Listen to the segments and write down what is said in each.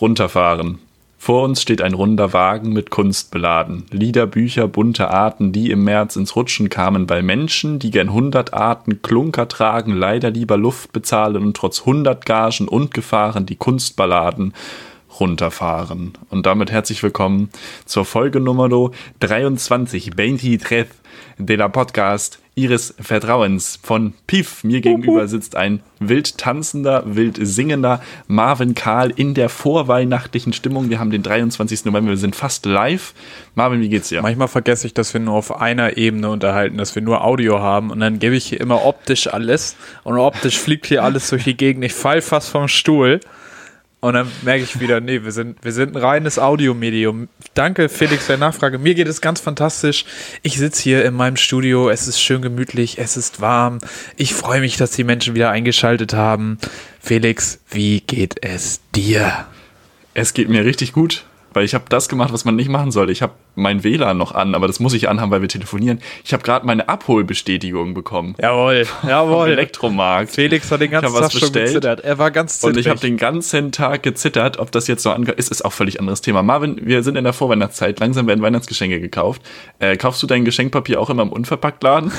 runterfahren. Vor uns steht ein runder Wagen mit Kunst beladen. Lieder, Bücher, bunte Arten, die im März ins Rutschen kamen, weil Menschen, die gern hundert Arten Klunker tragen, leider lieber Luft bezahlen und trotz hundert Gagen und Gefahren die Kunstballaden runterfahren. Und damit herzlich willkommen zur Folge Nummer 23, 23 de la Podcast Ihres Vertrauens von Piff. Mir gegenüber sitzt ein wild tanzender, wild singender Marvin Karl in der vorweihnachtlichen Stimmung. Wir haben den 23. November, wir sind fast live. Marvin, wie geht's dir? Manchmal vergesse ich, dass wir nur auf einer Ebene unterhalten, dass wir nur Audio haben und dann gebe ich hier immer optisch alles und optisch fliegt hier alles durch die Gegend. Ich fall fast vom Stuhl. Und dann merke ich wieder, nee, wir sind, wir sind ein reines Audiomedium. Danke, Felix, für die Nachfrage. Mir geht es ganz fantastisch. Ich sitze hier in meinem Studio. Es ist schön gemütlich. Es ist warm. Ich freue mich, dass die Menschen wieder eingeschaltet haben. Felix, wie geht es dir? Es geht mir richtig gut weil ich habe das gemacht, was man nicht machen sollte. Ich habe mein WLAN noch an, aber das muss ich anhaben, weil wir telefonieren. Ich habe gerade meine Abholbestätigung bekommen. Jawohl, jawohl. Elektromarkt. Felix hat den ganzen Tag schon gezittert. Er war ganz zittrig. Und ich habe den ganzen Tag gezittert, ob das jetzt so angeht. Ist, ist auch völlig anderes Thema. Marvin, wir sind in der Vorweihnachtszeit. Langsam werden Weihnachtsgeschenke gekauft. Äh, kaufst du dein Geschenkpapier auch immer im Unverpacktladen?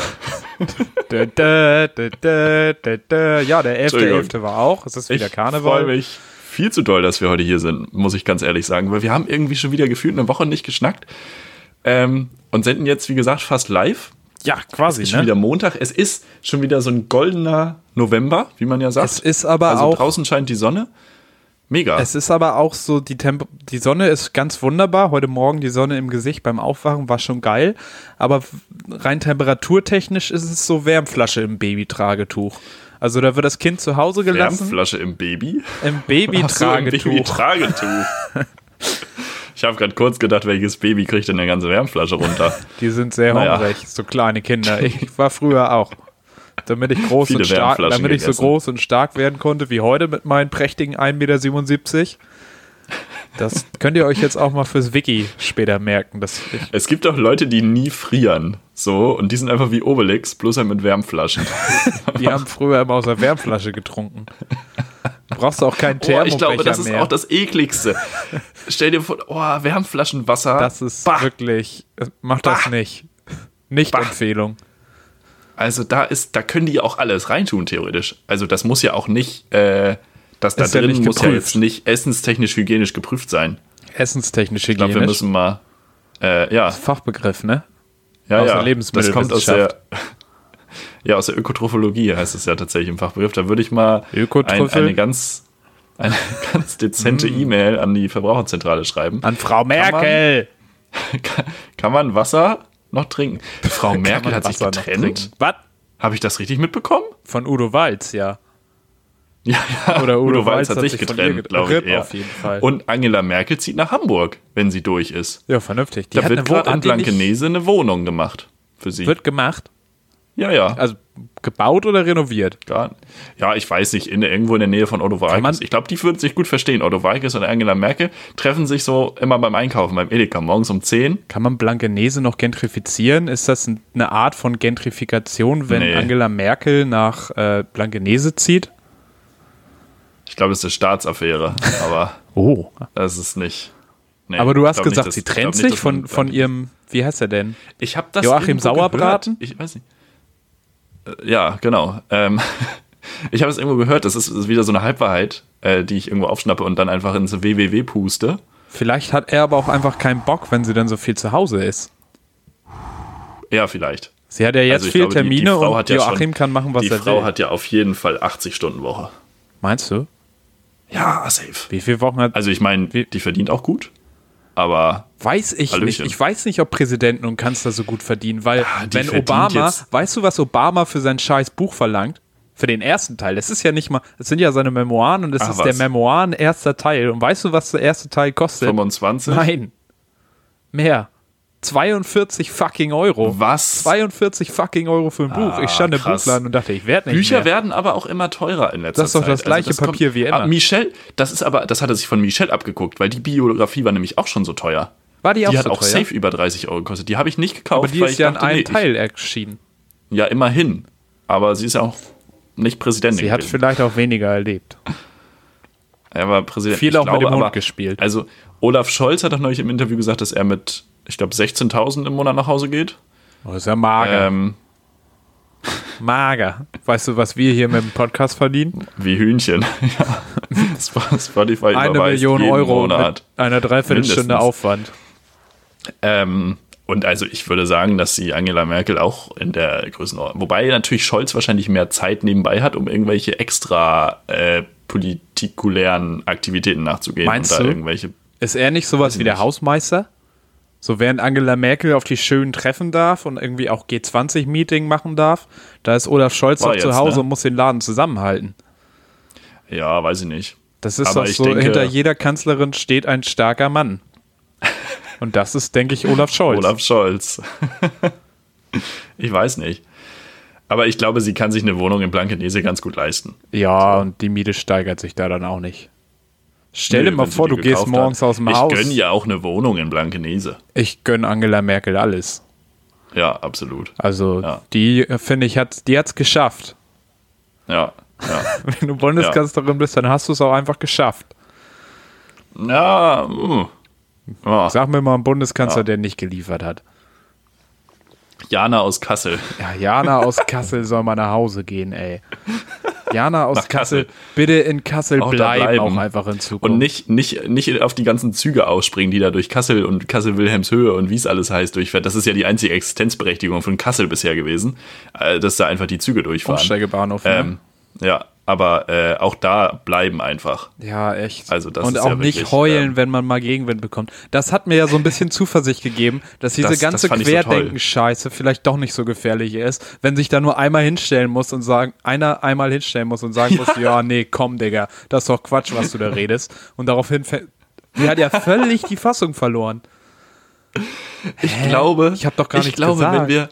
da, da, da, ja, der 11.11. .11. war auch. Es ist wieder Karneval. Ich freue mich viel zu doll, dass wir heute hier sind, muss ich ganz ehrlich sagen, weil wir haben irgendwie schon wieder gefühlt eine Woche nicht geschnackt ähm, und senden jetzt, wie gesagt, fast live. Ja, quasi. Es ist schon ne? wieder Montag. Es ist schon wieder so ein goldener November, wie man ja sagt. Es ist aber also auch. draußen scheint die Sonne. Mega. Es ist aber auch so, die, Temp die Sonne ist ganz wunderbar. Heute Morgen die Sonne im Gesicht beim Aufwachen war schon geil. Aber rein temperaturtechnisch ist es so Wärmflasche im Babytragetuch. Also da wird das Kind zu Hause gelassen. Wärmflasche im Baby? Im Babytragetuch. So, Babytragetuch. ich habe gerade kurz gedacht, welches Baby kriegt denn eine ganze Wärmflasche runter? Die sind sehr naja. hungrig, so kleine Kinder. Ich war früher auch. Damit ich groß und stark, damit ich so groß und stark werden konnte wie heute mit meinen prächtigen 1,77 Meter. Das könnt ihr euch jetzt auch mal fürs Wiki später merken. Dass es gibt auch Leute, die nie frieren. So, und die sind einfach wie Obelix, bloß halt mit Wärmflaschen. die haben früher immer aus der Wärmflasche getrunken. Du brauchst auch keinen Thermobecher oh, Ich glaube, das ist mehr. auch das ekligste. Stell dir vor, oh, Wärmflaschenwasser. Das ist bah. wirklich, mach das bah. nicht. Nicht bah. Empfehlung. Also da ist, da können die auch alles reintun, theoretisch. Also das muss ja auch nicht, äh, das da drin ja muss geprüft. ja jetzt nicht essenstechnisch hygienisch geprüft sein. Essenstechnisch hygienisch. Ich glaube, wir müssen mal, äh, ja. Fachbegriff, ne? Ja, aus ja. Das kommt aus der, ja, aus der Ökotrophologie heißt es ja tatsächlich im Fachbegriff. Da würde ich mal ein, eine ganz, eine ganz dezente mm. E-Mail an die Verbraucherzentrale schreiben. An Frau Merkel! Kann man, kann, kann man Wasser noch trinken? Frau Merkel hat sich getrennt. Was? Habe ich das richtig mitbekommen? Von Udo Walz, ja. Ja, ja. Oder Udo, Udo Walz, hat, sich getrennt, glaube ich. Eher. Auf jeden Fall. Und Angela Merkel zieht nach Hamburg, wenn sie durch ist. Ja, vernünftig. Die da wird gerade in Blankenese eine Wohnung gemacht für sie. Wird gemacht? Ja, ja. Also gebaut oder renoviert? Gar, ja, ich weiß nicht, in, irgendwo in der Nähe von Otto Walkes. Ich glaube, die würden sich gut verstehen. Otto Walkes und Angela Merkel treffen sich so immer beim Einkaufen, beim Edeka, morgens um 10. Kann man Blankenese noch gentrifizieren? Ist das eine Art von Gentrifikation, wenn nee. Angela Merkel nach äh, Blankenese zieht? Ich glaube, das ist eine Staatsaffäre, aber oh. das ist nicht. Nee, aber du hast gesagt, nicht, sie trennt sich nicht, von, von ihrem, wie heißt er denn? Ich habe das Joachim Sauerbraten? Gehört. Ich weiß nicht. Äh, ja, genau. Ähm, ich habe es irgendwo gehört, das ist, ist, wieder so eine Halbwahrheit, äh, die ich irgendwo aufschnappe und dann einfach ins WWW puste. Vielleicht hat er aber auch einfach keinen Bock, wenn sie dann so viel zu Hause ist. Ja, vielleicht. Sie hat ja jetzt also viele Termine die, die und Joachim ja schon, kann machen, was er will. Die Frau hat ja auf jeden Fall 80 Stunden Woche. Meinst du? Ja, safe. Wie viele Wochen hat. Also, ich meine, die verdient auch gut. Aber. Weiß ich Hallöchen. nicht. Ich weiß nicht, ob Präsidenten und Kanzler so gut verdienen, weil, ja, wenn Obama. Weißt du, was Obama für sein scheiß Buch verlangt? Für den ersten Teil. Das ist ja nicht mal. Das sind ja seine Memoiren und das Ach, ist was? der Memoiren erster Teil. Und weißt du, was der erste Teil kostet? 25? Nein. Mehr. 42 fucking Euro. Was? 42 fucking Euro für ein Buch. Ah, ich stand im Buchladen und dachte, ich werde nicht Bücher mehr. werden aber auch immer teurer in letzter Zeit. Das ist doch das Zeit. gleiche also das Papier kommt, wie immer. Ah, Michelle, das ist aber, das hat er sich von Michelle abgeguckt, weil die Biografie war nämlich auch schon so teuer. War die auch die so hat auch safe über 30 Euro gekostet. Die habe ich nicht gekauft. Aber die ist ja in einem Teil erschienen. Ja, immerhin. Aber sie ist ja auch nicht Präsidentin. Sie hat vielleicht auch weniger erlebt. Er war Präsident. Viel Ich auch mit dem glaube Hund aber- gespielt. Also Olaf Scholz hat doch neulich im Interview gesagt, dass er mit, ich glaube, 16.000 im Monat nach Hause geht. Oh, ist ja mager. Ähm, Mager. Weißt du, was wir hier mit dem Podcast verdienen? wie Hühnchen. ja. Sp- Spotify Eine Million Euro Monat. mit einer Dreiviertelstunde Mindestens. Aufwand. Ähm, und also ich würde sagen, dass sie Angela Merkel auch in der Größenordnung, wobei natürlich Scholz wahrscheinlich mehr Zeit nebenbei hat, um irgendwelche extra äh, politikulären Aktivitäten nachzugehen Meinst und da du? irgendwelche. Ist er nicht sowas wie der. Hausmeister? So während Angela Merkel auf die schönen treffen darf und irgendwie auch G20-Meeting machen darf, da ist Olaf Scholz War doch zu Hause ne? und muss den Laden zusammenhalten. Ja, weiß ich nicht. Das ist doch ich so, denke- hinter jeder Kanzlerin steht ein starker Mann. Und das ist, denke ich, Olaf Scholz. Olaf Scholz. ich weiß nicht. Aber ich glaube, sie kann sich eine Wohnung in Blankenese ganz gut leisten. Ja, und die Miete steigert sich da dann auch nicht. Stell dir mal vor, du gehst morgens hat. aus dem ich Haus. Ich gönne ja auch eine Wohnung in Blankenese. Ich gönne Angela Merkel alles. Ja, absolut. Also, Ja. die, finde ich, hat, die hat's geschafft. Ja, ja. Wenn du Bundeskanzlerin bist, dann hast du es auch einfach geschafft. ja, uh. ja. Sag mir mal einen Bundeskanzler, Ja. der nicht geliefert hat. Jana aus Kassel. Ja, Jana aus Kassel soll mal nach Hause gehen, ey. Jana aus Kassel. Kassel. bitte in Kassel Auch bleiben, bleiben. auch einfach in Zukunft. Und nicht, nicht, nicht auf die ganzen Züge ausspringen, die da durch Kassel und Kassel-Wilhelmshöhe und wie es alles heißt durchfährt. Das ist ja die einzige Existenzberechtigung von Kassel bisher gewesen, äh, dass da einfach die Züge durchfahren. Umsteigebahnhof. ne? Ähm, ja, aber äh, auch da bleiben einfach. Ja, echt. Also das und auch ja nicht wirklich, heulen, ähm, wenn man mal Gegenwind bekommt. Das hat mir ja so ein bisschen Zuversicht gegeben, dass diese Das- das ganze fand ich so. Querdenken-Scheiße vielleicht doch nicht so gefährlich ist, wenn sich da nur einmal hinstellen muss und sagen, einer einmal hinstellen muss und sagen muss, ja, nee, komm, Digga, das ist doch Quatsch, was du da redest. Und daraufhin, die hat ja völlig die Fassung verloren. Ich glaube, Ich hab doch gar glaube, gesagt. wenn wir,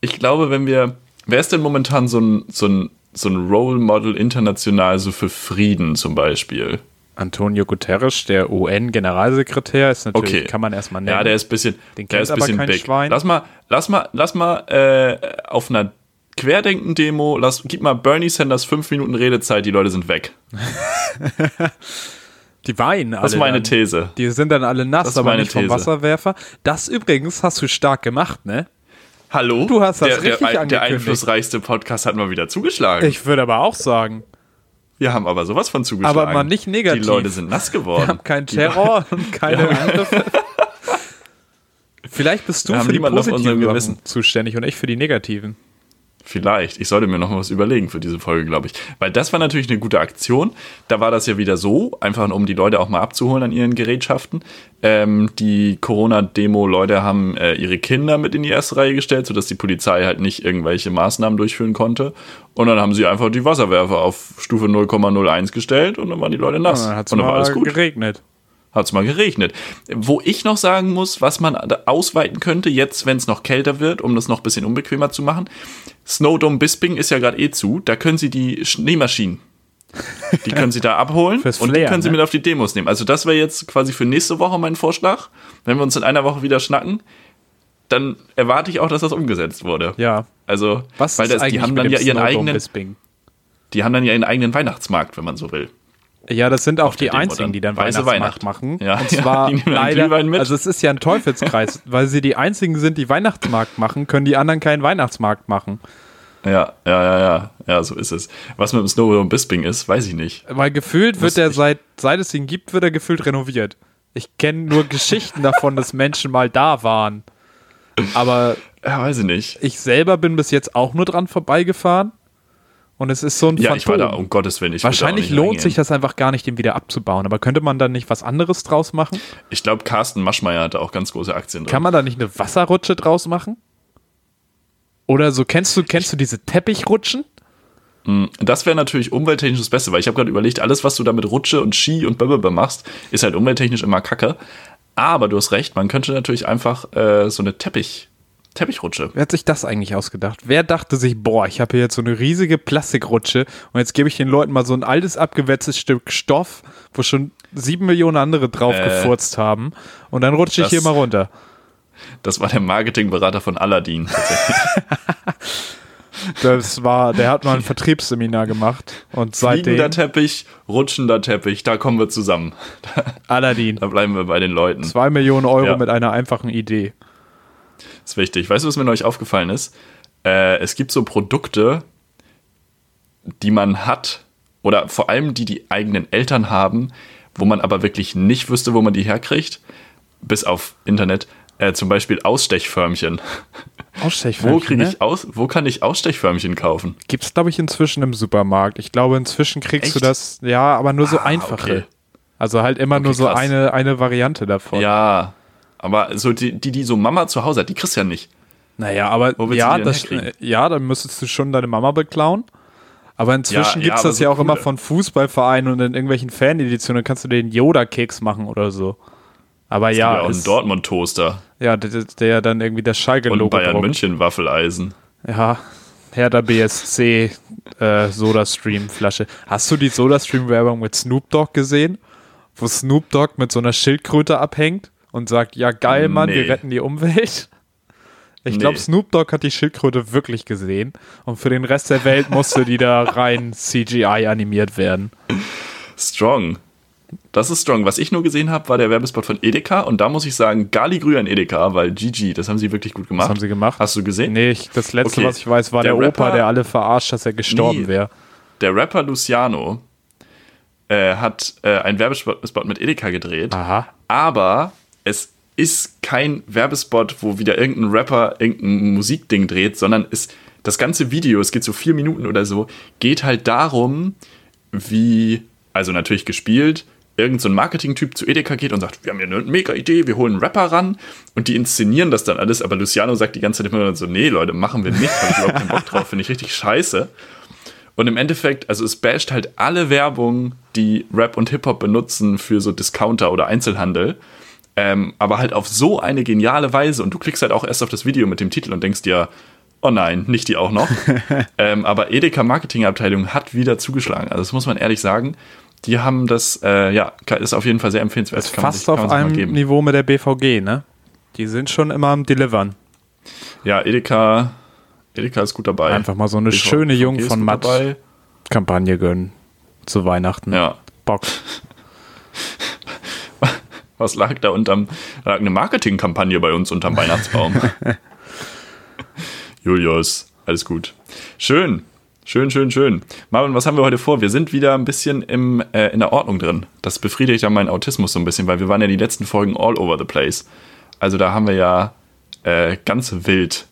ich glaube, wenn wir, wer ist denn momentan so ein, so ein, so ein Role Model international so für Frieden zum Beispiel? Antonio Guterres, der UN-Generalsekretär, ist natürlich, Okay. kann man erstmal nennen. Ja, der ist bisschen, Den der ist aber bisschen kein big. Schwein. Lass mal, lass mal, lass mal äh, auf einer Querdenken-Demo, lass, gib mal Bernie Sanders fünf Minuten Redezeit, die Leute sind weg. Die weinen alle. Das ist meine dann. These. Die sind dann alle nass, Das ist aber meine nicht vom These. Wasserwerfer. Das übrigens hast du stark gemacht, ne? Hallo? Du hast das der, richtig der, der angekündigt. einflussreichste Podcast hat mal wieder zugeschlagen. Ich würde aber auch sagen, wir haben aber sowas von zugeschlagen. Aber mal nicht negativ. Die Leute sind nass geworden. wir haben keinen Terror und keine Angriffe. Vielleicht bist du für die positiven Sachen zuständig und ich für die negativen. Vielleicht. Ich sollte mir noch mal was überlegen für diese Folge, glaube ich. Weil das war natürlich eine gute Aktion. Da war das ja wieder so, einfach um die Leute auch mal abzuholen an ihren Gerätschaften. Ähm, die Corona-Demo-Leute haben äh, ihre Kinder mit in die erste Reihe gestellt, sodass die Polizei halt nicht irgendwelche Maßnahmen durchführen konnte. Und dann haben sie einfach die Wasserwerfer auf Stufe 0,01 gestellt und dann waren die Leute nass. Dann hat es und dann war alles gut. geregnet. Hat es mal geregnet. Wo ich noch sagen muss, was man ausweiten könnte, jetzt, wenn es noch kälter wird, um das noch ein bisschen unbequemer zu machen. Snowdome Bisping ist ja gerade eh zu. Da können Sie die Schneemaschinen, die können Sie da abholen Fürs und die Flair, können Sie ne? mit auf die Demos nehmen. Also das wäre jetzt quasi für nächste Woche mein Vorschlag. Wenn wir uns in einer Woche wieder schnacken, dann erwarte ich auch, dass das umgesetzt wurde. Ja. Also, Was weil das, die haben dann ja ihren Snowdome eigenen, Bisping? die haben dann ja ihren eigenen Weihnachtsmarkt, wenn man so will. Ja, das sind auch die einzigen, die dann Weiße Weihnachtsmarkt Weihnacht. machen. Ja, und ja, zwar dann leider, also es ist ja ein Teufelskreis, weil sie die einzigen sind, die Weihnachtsmarkt machen, können die anderen keinen Weihnachtsmarkt machen. Ja, ja, ja, ja, ja, so ist es. Was mit dem Snowdome Bisping ist, weiß ich nicht. Weil gefühlt wird er seit, seit es ihn gibt, wird er gefühlt renoviert. Ich kenne nur Geschichten davon, dass Menschen mal da waren. Aber Ja, weiß ich nicht. ich selber bin bis jetzt auch nur dran vorbeigefahren. Und es ist so ein Ja, ich war da, Phantom. um Gottes Willen. Ich da Wahrscheinlich lohnt reingehen. sich das einfach gar nicht, den wieder abzubauen. Aber könnte man da nicht was anderes draus machen? Ich glaube, Carsten Maschmeyer hatte auch ganz große Aktien drin. Kann man da nicht eine Wasserrutsche draus machen? Oder so, kennst du, kennst du diese Teppichrutschen? Das wäre natürlich umwelttechnisch das Beste, weil ich habe gerade überlegt, alles, was du da mit Rutsche und Ski und Blablabla machst, ist halt umwelttechnisch immer kacke. Aber du hast recht, man könnte natürlich einfach äh, so eine Teppich, Teppichrutsche. Wer hat sich das eigentlich ausgedacht? Wer dachte sich, boah, ich habe hier jetzt so eine riesige Plastikrutsche und jetzt gebe ich den Leuten mal so ein altes, abgewetztes Stück Stoff, wo schon sieben Millionen andere drauf Äh, gefurzt haben und dann rutsche ich hier mal runter. Das war der Marketingberater von Aladdin tatsächlich. Das war, der hat mal ein Vertriebsseminar gemacht und seitdem. Fliegender Teppich, rutschender Teppich, da kommen wir zusammen. Aladdin. Da bleiben wir bei den Leuten. Zwei Millionen Euro Ja. mit einer einfachen Idee. Ist wichtig. Weißt du, was mir neulich aufgefallen ist? Äh, es gibt so Produkte, die man hat, oder vor allem die die eigenen Eltern haben, wo man aber wirklich nicht wüsste, wo man die herkriegt, bis auf Internet. Äh, zum Beispiel Ausstechförmchen. Ausstechförmchen. Wo kriege ne? ich aus? Wo kann ich Ausstechförmchen kaufen? Gibt es, glaube ich, inzwischen im Supermarkt. Ich glaube, inzwischen kriegst du Echt? das, ja, aber nur so Ah, einfache. okay. Also halt immer Okay, nur so krass. eine, eine Variante davon. Ja, aber so die, die, die so Mama zu Hause hat, die kriegst du ja nicht. Naja, aber ja, das, äh, ja, dann müsstest du schon deine Mama beklauen. Aber inzwischen Ja, gibt ja, es aber das so ja auch immer coole. von Fußballvereinen und in irgendwelchen Faneditionen kannst du den Yoda-Keks machen oder so. Aber Ja, ja, auch einen ist, Dortmund-Toaster ja der, der dann irgendwie das und Schalke-Logo ein Bayern druckt. München Waffeleisen. Ja, Hertha BSC äh, Soda-Stream-Flasche. Hast du die Soda-Stream-Werbung mit Snoop Dogg gesehen? Wo Snoop Dogg mit so einer Schildkröte abhängt und sagt, ja geil, Mann, wir Nee. retten die Umwelt. Ich Nee. glaube, Snoop Dogg hat die Schildkröte wirklich gesehen und für den Rest der Welt musste die da rein CGI animiert werden. Strong. Das ist strong. Was ich nur gesehen habe, war der Werbespot von Edeka und da muss ich sagen, Gali an Edeka, weil GG, das haben sie wirklich gut gemacht. Was haben sie gemacht? Hast du gesehen? Nee, ich, das letzte, Okay. was ich weiß, war der, Der Opa, Rapper- der alle verarscht, dass er gestorben Nee. wäre. Der Rapper Luciano äh, hat äh, einen Werbespot Spot mit Edeka gedreht, Aha. aber es ist kein Werbespot, wo wieder irgendein Rapper irgendein Musikding dreht, sondern es, das ganze Video, es geht so vier Minuten oder so, geht halt darum, wie, also natürlich gespielt, irgend so Marketing-Typ zu Edeka geht und sagt, wir haben hier eine mega Idee, wir holen einen Rapper ran und die inszenieren das dann alles, aber Luciano sagt die ganze Zeit immer so, nee Leute, machen wir nicht, habe ich überhaupt keinen Bock drauf, finde ich richtig scheiße. Und im Endeffekt, also es basht halt alle Werbung, die Rap und Hip-Hop benutzen für so Discounter oder Einzelhandel. Ähm, aber halt auf so eine geniale Weise. Und du klickst halt auch erst auf das Video mit dem Titel und denkst dir, oh nein, nicht die auch noch. ähm, aber Edeka Marketingabteilung hat wieder zugeschlagen. Also das muss man ehrlich sagen. Die haben das, äh, ja, ist auf jeden Fall sehr empfehlenswert. Ist fast sich- auf einem. Niveau mit der BVG, ne? Die sind schon immer am Delivern. Ja, Edeka, Edeka ist gut dabei. Einfach mal so eine BVG schöne Jung von Matt dabei. Kampagne gönnen. Zu Weihnachten. Ja. Bock. Was lag da unterm, da lag eine Marketingkampagne bei uns unterm Weihnachtsbaum. Julius, alles gut. Schön, schön, schön, schön. Marvin, was haben wir heute vor? Wir sind wieder ein bisschen im, äh, in der Ordnung drin. Das befriedigt ja meinen Autismus so ein bisschen, weil wir waren ja die letzten Folgen all over the place. Also da haben wir ja äh, ganz wild,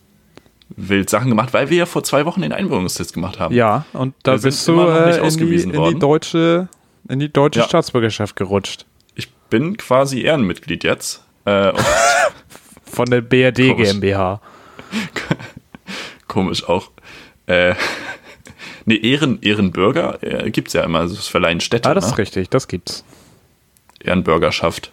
wild Sachen gemacht, weil wir ja vor zwei Wochen den Einwohnungstest gemacht haben. Ja, und da Wir bist du äh, in, die, in die deutsche, in die deutsche Ja. Staatsbürgerschaft gerutscht. Bin quasi Ehrenmitglied jetzt. Äh, Von der BRD Komisch. GmbH. Komisch auch. Äh, nee, Ehren, Ehrenbürger äh, gibt es ja immer. Also es verleihen Städte. Ah, das ne? ist richtig, das gibt's. Ehrenbürgerschaft.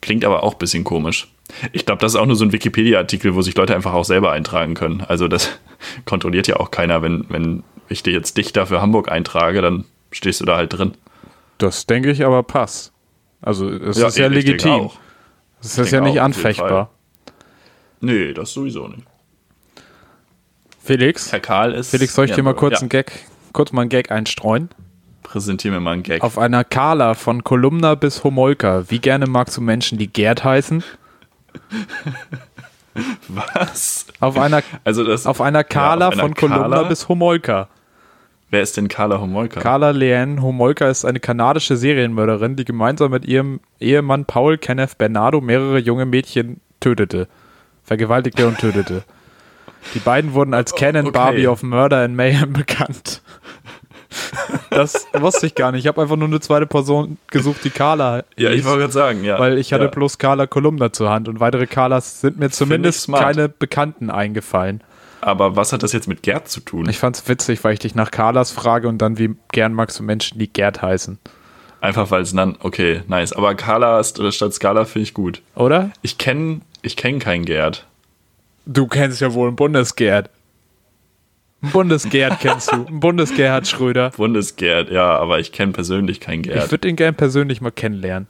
Klingt aber auch ein bisschen komisch. Ich glaube, das ist auch nur so ein Wikipedia-Artikel, wo sich Leute einfach auch selber eintragen können. Also das kontrolliert ja auch keiner. Wenn, wenn ich dir jetzt Dichter für Hamburg eintrage, dann stehst du da halt drin. Das denke ich aber passt. Also, es ist ja ich denke legitim. Es ist ja nicht anfechtbar. Nee, das sowieso nicht. Felix, Herr Karl ist. Felix, soll ich dir mal kurz ja, einen Gag, kurz mal einen Gag einstreuen? Präsentier mir mal einen Gag. Auf einer Skala von Kolumna bis Homolka, wie gerne magst du Menschen, die Gerd heißen? Was? Auf einer, Also das. auf einer Skala auf einer von Kolumna Skala? bis Homolka. Wer ist denn Carla Homolka? Carla Leanne Homolka ist eine kanadische Serienmörderin, die gemeinsam mit ihrem Ehemann Paul Kenneth Bernardo mehrere junge Mädchen tötete, vergewaltigte und tötete. Die beiden wurden als Ken and Okay. Barbie of Murder and Mayhem bekannt. Das wusste ich gar nicht. Ich habe einfach nur eine zweite Person gesucht, die Carla ja, ich wollte gerade sagen, ja. weil ich hatte ja. bloß Carla Kolumna zur Hand und weitere Carlas sind mir zumindest keine Bekannten eingefallen. Aber was hat das jetzt mit Gerd zu tun? Ich fand's witzig, weil ich dich nach Carlas frage und dann wie gern magst du Menschen, die Gerd heißen. Einfach weil es dann, okay, nice. Aber Carla ist- oder statt Skala finde ich gut. Oder? Ich kenne ich kenn keinen Gerd. Du kennst ja wohl einen Bundesgerd. Ein Bundesgerd kennst du. Ein Bundesgerhard Schröder. Bundesgerd, ja, aber ich kenne persönlich keinen Ich Gerd. würde ihn gern persönlich mal kennenlernen.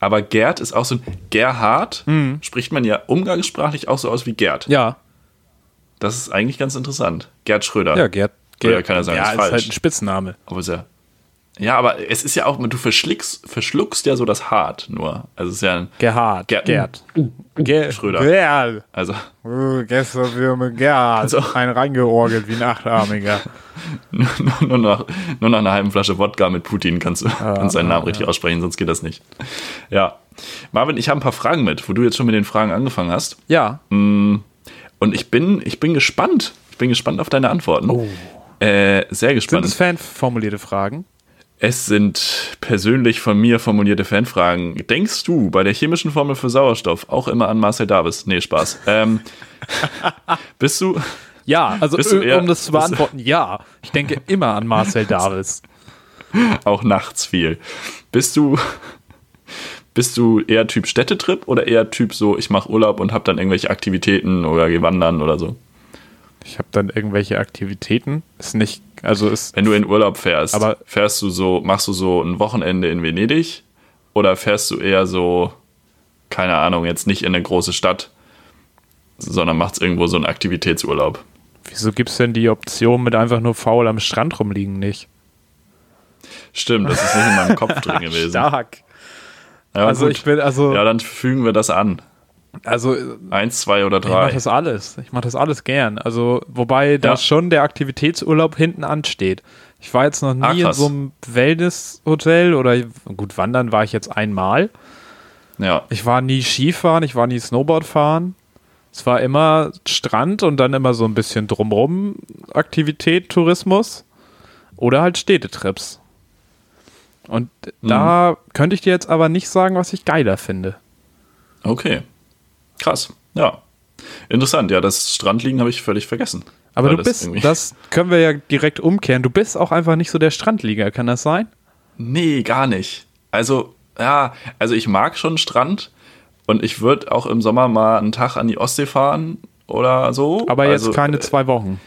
Aber Gerd ist auch so ein. Gerhard spricht man ja umgangssprachlich auch so aus wie Gerd. Ja. Das ist eigentlich ganz interessant. Gerd Schröder. Ja, Gerd. Oder Gerd kann er sagen, ja, ist ist, falsch. halt ein Spitzname. Aber ist ja, ja, aber es ist ja auch, du verschluckst, verschluckst ja so das Hart nur. Also es ist ja, ein, Gerhard. Gerd- Gerd. Ger Schröder. Gerd. also Oh, gestern wir mit Gerd. Also- Ein reingeorgelt wie ein Achtarmiger. nur, nur, nach, nur nach einer halben Flasche Wodka mit Putin kannst du kannst seinen Namen richtig aussprechen, sonst geht das nicht. Ja. Marvin, ich habe ein paar Fragen mit, wo du jetzt schon mit den Fragen angefangen hast. Ja. Und ich bin, ich bin gespannt. Ich bin gespannt auf deine Antworten. Äh, sehr Sind gespannt. es fanformulierte Fragen? Es sind persönlich von mir formulierte Fanfragen. Denkst du bei der chemischen Formel für Sauerstoff auch immer an Marcel Davis? Nee, Spaß. Ähm, bist du, Ja, also du äh, eher- um das zu beantworten, ja. Ich denke immer an Marcel Davis. auch nachts viel. Bist du, bist du eher Typ Städtetrip oder eher Typ so, ich mache Urlaub und habe dann irgendwelche Aktivitäten oder gehe wandern oder so? Ich habe dann irgendwelche Aktivitäten. Ist nicht, also ist Wenn du in Urlaub fährst, Aber- fährst du so, machst du so ein Wochenende in Venedig oder fährst du eher so, keine Ahnung, jetzt nicht in eine große Stadt, sondern machst irgendwo so einen Aktivitätsurlaub? Wieso gibt es denn die Option mit einfach nur faul am Strand rumliegen nicht? Stimmt, das ist nicht in meinem Kopf drin gewesen. Stark. Ja, Also gut. ich bin, also, ja, dann fügen wir das an. also Eins, zwei oder ich mache drei. das alles. Ich mache das alles gern. Also, wobei da Ja. schon der Aktivitätsurlaub hinten ansteht. Ich war jetzt noch nie Ah, in so einem Wellness-Hotel oder gut, wandern war ich jetzt einmal. Ja, Ich war nie Skifahren, ich war nie Snowboard fahren. Es war immer Strand und dann immer so ein bisschen drumrum Aktivität, Tourismus oder halt Städtetrips. Und da könnte ich dir jetzt aber nicht sagen, was ich geiler finde. okay. Krass. Ja. Interessant. Ja, das Strandliegen habe ich völlig vergessen. Aber du bist, irgendwie- das können wir ja direkt umkehren. Du bist auch einfach nicht so der Strandlieger, kann das sein? Nee, gar nicht. Also, ja, also ich mag schon Strand und ich würde auch im Sommer mal einen Tag an die Ostsee fahren oder so. Aber jetzt also, keine äh, zwei Wochen.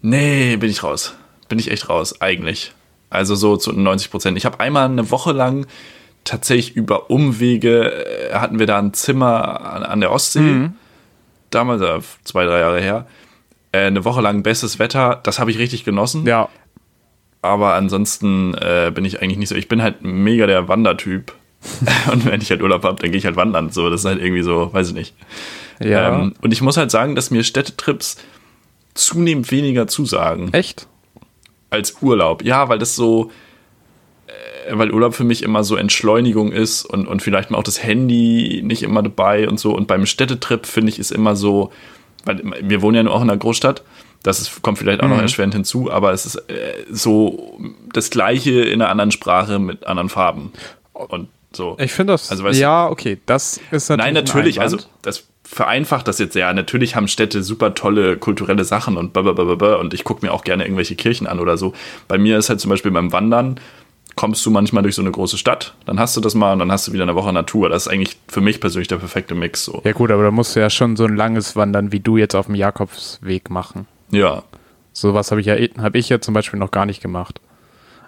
Nee, bin ich raus. Bin ich echt raus, eigentlich. Also so zu 90 Prozent. Ich habe einmal eine Woche lang tatsächlich über Umwege äh, hatten wir da ein Zimmer an, an der Ostsee. Mhm. Damals, äh, zwei, drei Jahre her. Äh, eine Woche lang bestes Wetter. Das habe ich richtig genossen. Ja, Aber ansonsten äh, bin ich eigentlich nicht so. Ich bin halt mega der Wandertyp. und wenn ich halt Urlaub habe, dann gehe ich halt wandern. So, das ist halt irgendwie so, weiß ich nicht. ja. Ähm, und ich muss halt sagen, dass mir Städtetrips zunehmend weniger zusagen Echt? Als Urlaub. Ja, weil das so, äh, weil Urlaub für mich immer so Entschleunigung ist und, und vielleicht mal auch das Handy nicht immer dabei und so. Und beim Städtetrip finde ich ist immer so, weil wir wohnen ja nur auch in einer Großstadt. Das ist, kommt vielleicht auch noch erschwerend hinzu, aber es ist äh, so das Gleiche in einer anderen Sprache mit anderen Farben. Und so. Ich finde das. Also, ja, okay, das ist natürlich. Nein, ein natürlich, also das vereinfacht das jetzt sehr. Natürlich haben Städte super tolle kulturelle Sachen und blablabla und ich gucke mir auch gerne irgendwelche Kirchen an oder so. Bei mir ist halt zum Beispiel beim Wandern, kommst du manchmal durch so eine große Stadt, dann hast du das mal und dann hast du wieder eine Woche Natur. Das ist eigentlich für mich persönlich der perfekte Mix. So. Ja, gut, aber da musst du ja schon so ein langes Wandern wie du jetzt auf dem Jakobsweg machen. Ja, Sowas habe ich ja habe ich ja zum Beispiel noch gar nicht gemacht.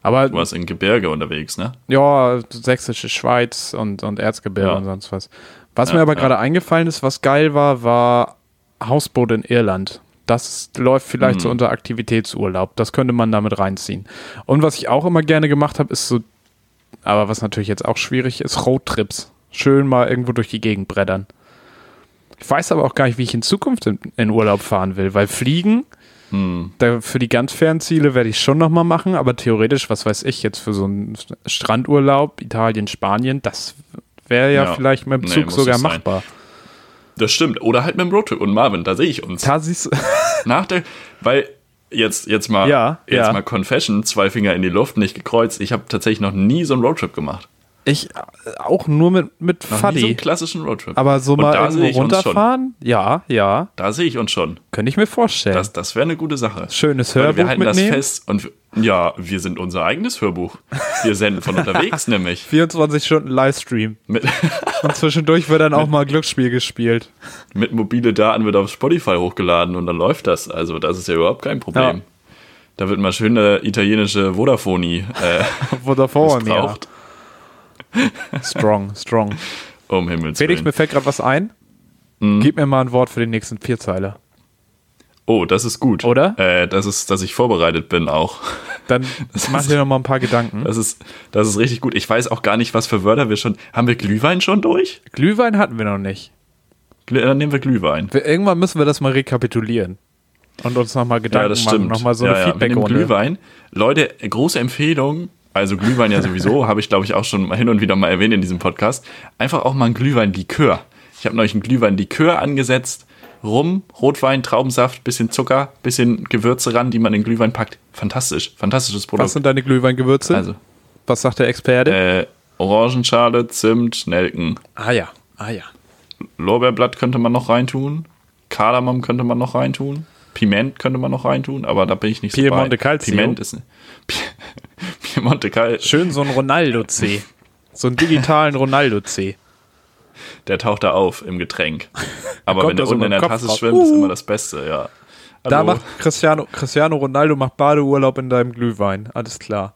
Aber du warst in Gebirge unterwegs, ne? ja, sächsische Schweiz und, und Erzgebirge Ja. und sonst was. Was Ja, mir aber ja. gerade eingefallen ist, was geil war, war Hausboot in Irland. Das läuft vielleicht Hm. so unter Aktivitätsurlaub. Das könnte man damit reinziehen. Und was ich auch immer gerne gemacht habe, ist so, aber was natürlich jetzt auch schwierig ist, Roadtrips. Schön mal irgendwo durch die Gegend brettern. Ich weiß aber auch gar nicht, wie ich in Zukunft in, in Urlaub fahren will, weil Fliegen, Hm. da, für die ganz fernen Ziele werde ich schon nochmal machen, aber theoretisch, was weiß ich, jetzt für so einen Strandurlaub, Italien, Spanien, das wäre ja, Ja. vielleicht mit dem Nee, Zug muss sogar sein. machbar. Das stimmt. Oder halt mit dem Roadtrip. Und Marvin, da sehe ich uns. Da siehst du, Nach der, weil jetzt, jetzt mal, Ja, jetzt ja. mal Confession, zwei Finger in die Luft, nicht gekreuzt. Ich habe tatsächlich noch nie so einen Roadtrip gemacht. Ich äh, auch nur mit, mit Noch so einen klassischen Roadtrip. Aber so Und mal irgendwo runterfahren, ja, ja, Da sehe ich uns schon. könnte ich mir vorstellen. Das, das wäre eine gute Sache. Schönes Hörbuch wir halten mitnehmen. das fest und ja, wir sind unser eigenes Hörbuch. Wir senden von unterwegs nämlich. 24 Stunden Livestream. Mit, Und zwischendurch wird dann auch mal Glücksspiel gespielt. mit mobile Daten wird auf Spotify hochgeladen und dann läuft das. Also das ist ja überhaupt kein Problem. Ja. Da wird mal schön eine italienische Vodafoni äh, Vodafone, ja. Strong, strong. Um Himmels Felix, Willen. mir fällt gerade was ein. Mhm. Gib mir mal ein Wort für den nächsten Vierzeiler. Oh, das ist gut. Oder? Äh, das ist, dass ich vorbereitet bin auch. Dann mach dir noch mal ein paar Gedanken. Das ist, das ist richtig gut. Ich weiß auch gar nicht, was für Wörter wir schon. Haben wir Glühwein schon durch? Glühwein hatten wir noch nicht. Glüh, dann nehmen wir Glühwein. Wir, irgendwann müssen wir das mal rekapitulieren. Und uns nochmal Gedanken ja, das machen. Nochmal so ja, eine ja. Feedback-Runde. Glühwein. Leute, große Empfehlung. Also Glühwein ja sowieso, habe ich glaube ich auch schon mal hin und wieder mal erwähnt in diesem Podcast. Einfach auch mal ein Glühwein-Likör. Ich habe neulich ein Glühwein-Likör angesetzt. Rum, Rotwein, Traubensaft, bisschen Zucker, bisschen Gewürze ran, die man in Glühwein packt. Fantastisch, fantastisches Produkt. Was sind deine Glühweingewürze? also Was sagt der Experte? äh, Orangenschale, Zimt, Nelken. ah ja, ah ja. Lorbeerblatt könnte man noch reintun. Kardamom könnte man noch reintun. Piment könnte man noch reintun, aber da bin ich nicht Piemonte so bei. Calcio. Piment ist Piemonte Calcio. Schön so ein Ronaldo-C. So einen digitalen Ronaldo-C. Der taucht da auf im Getränk. Aber wenn der da unten in der Kopf Tasse raus. schwimmt, ist Uh. immer das Beste, ja. Da Hallo. macht Cristiano, Cristiano Ronaldo macht Badeurlaub in deinem Glühwein. Alles klar.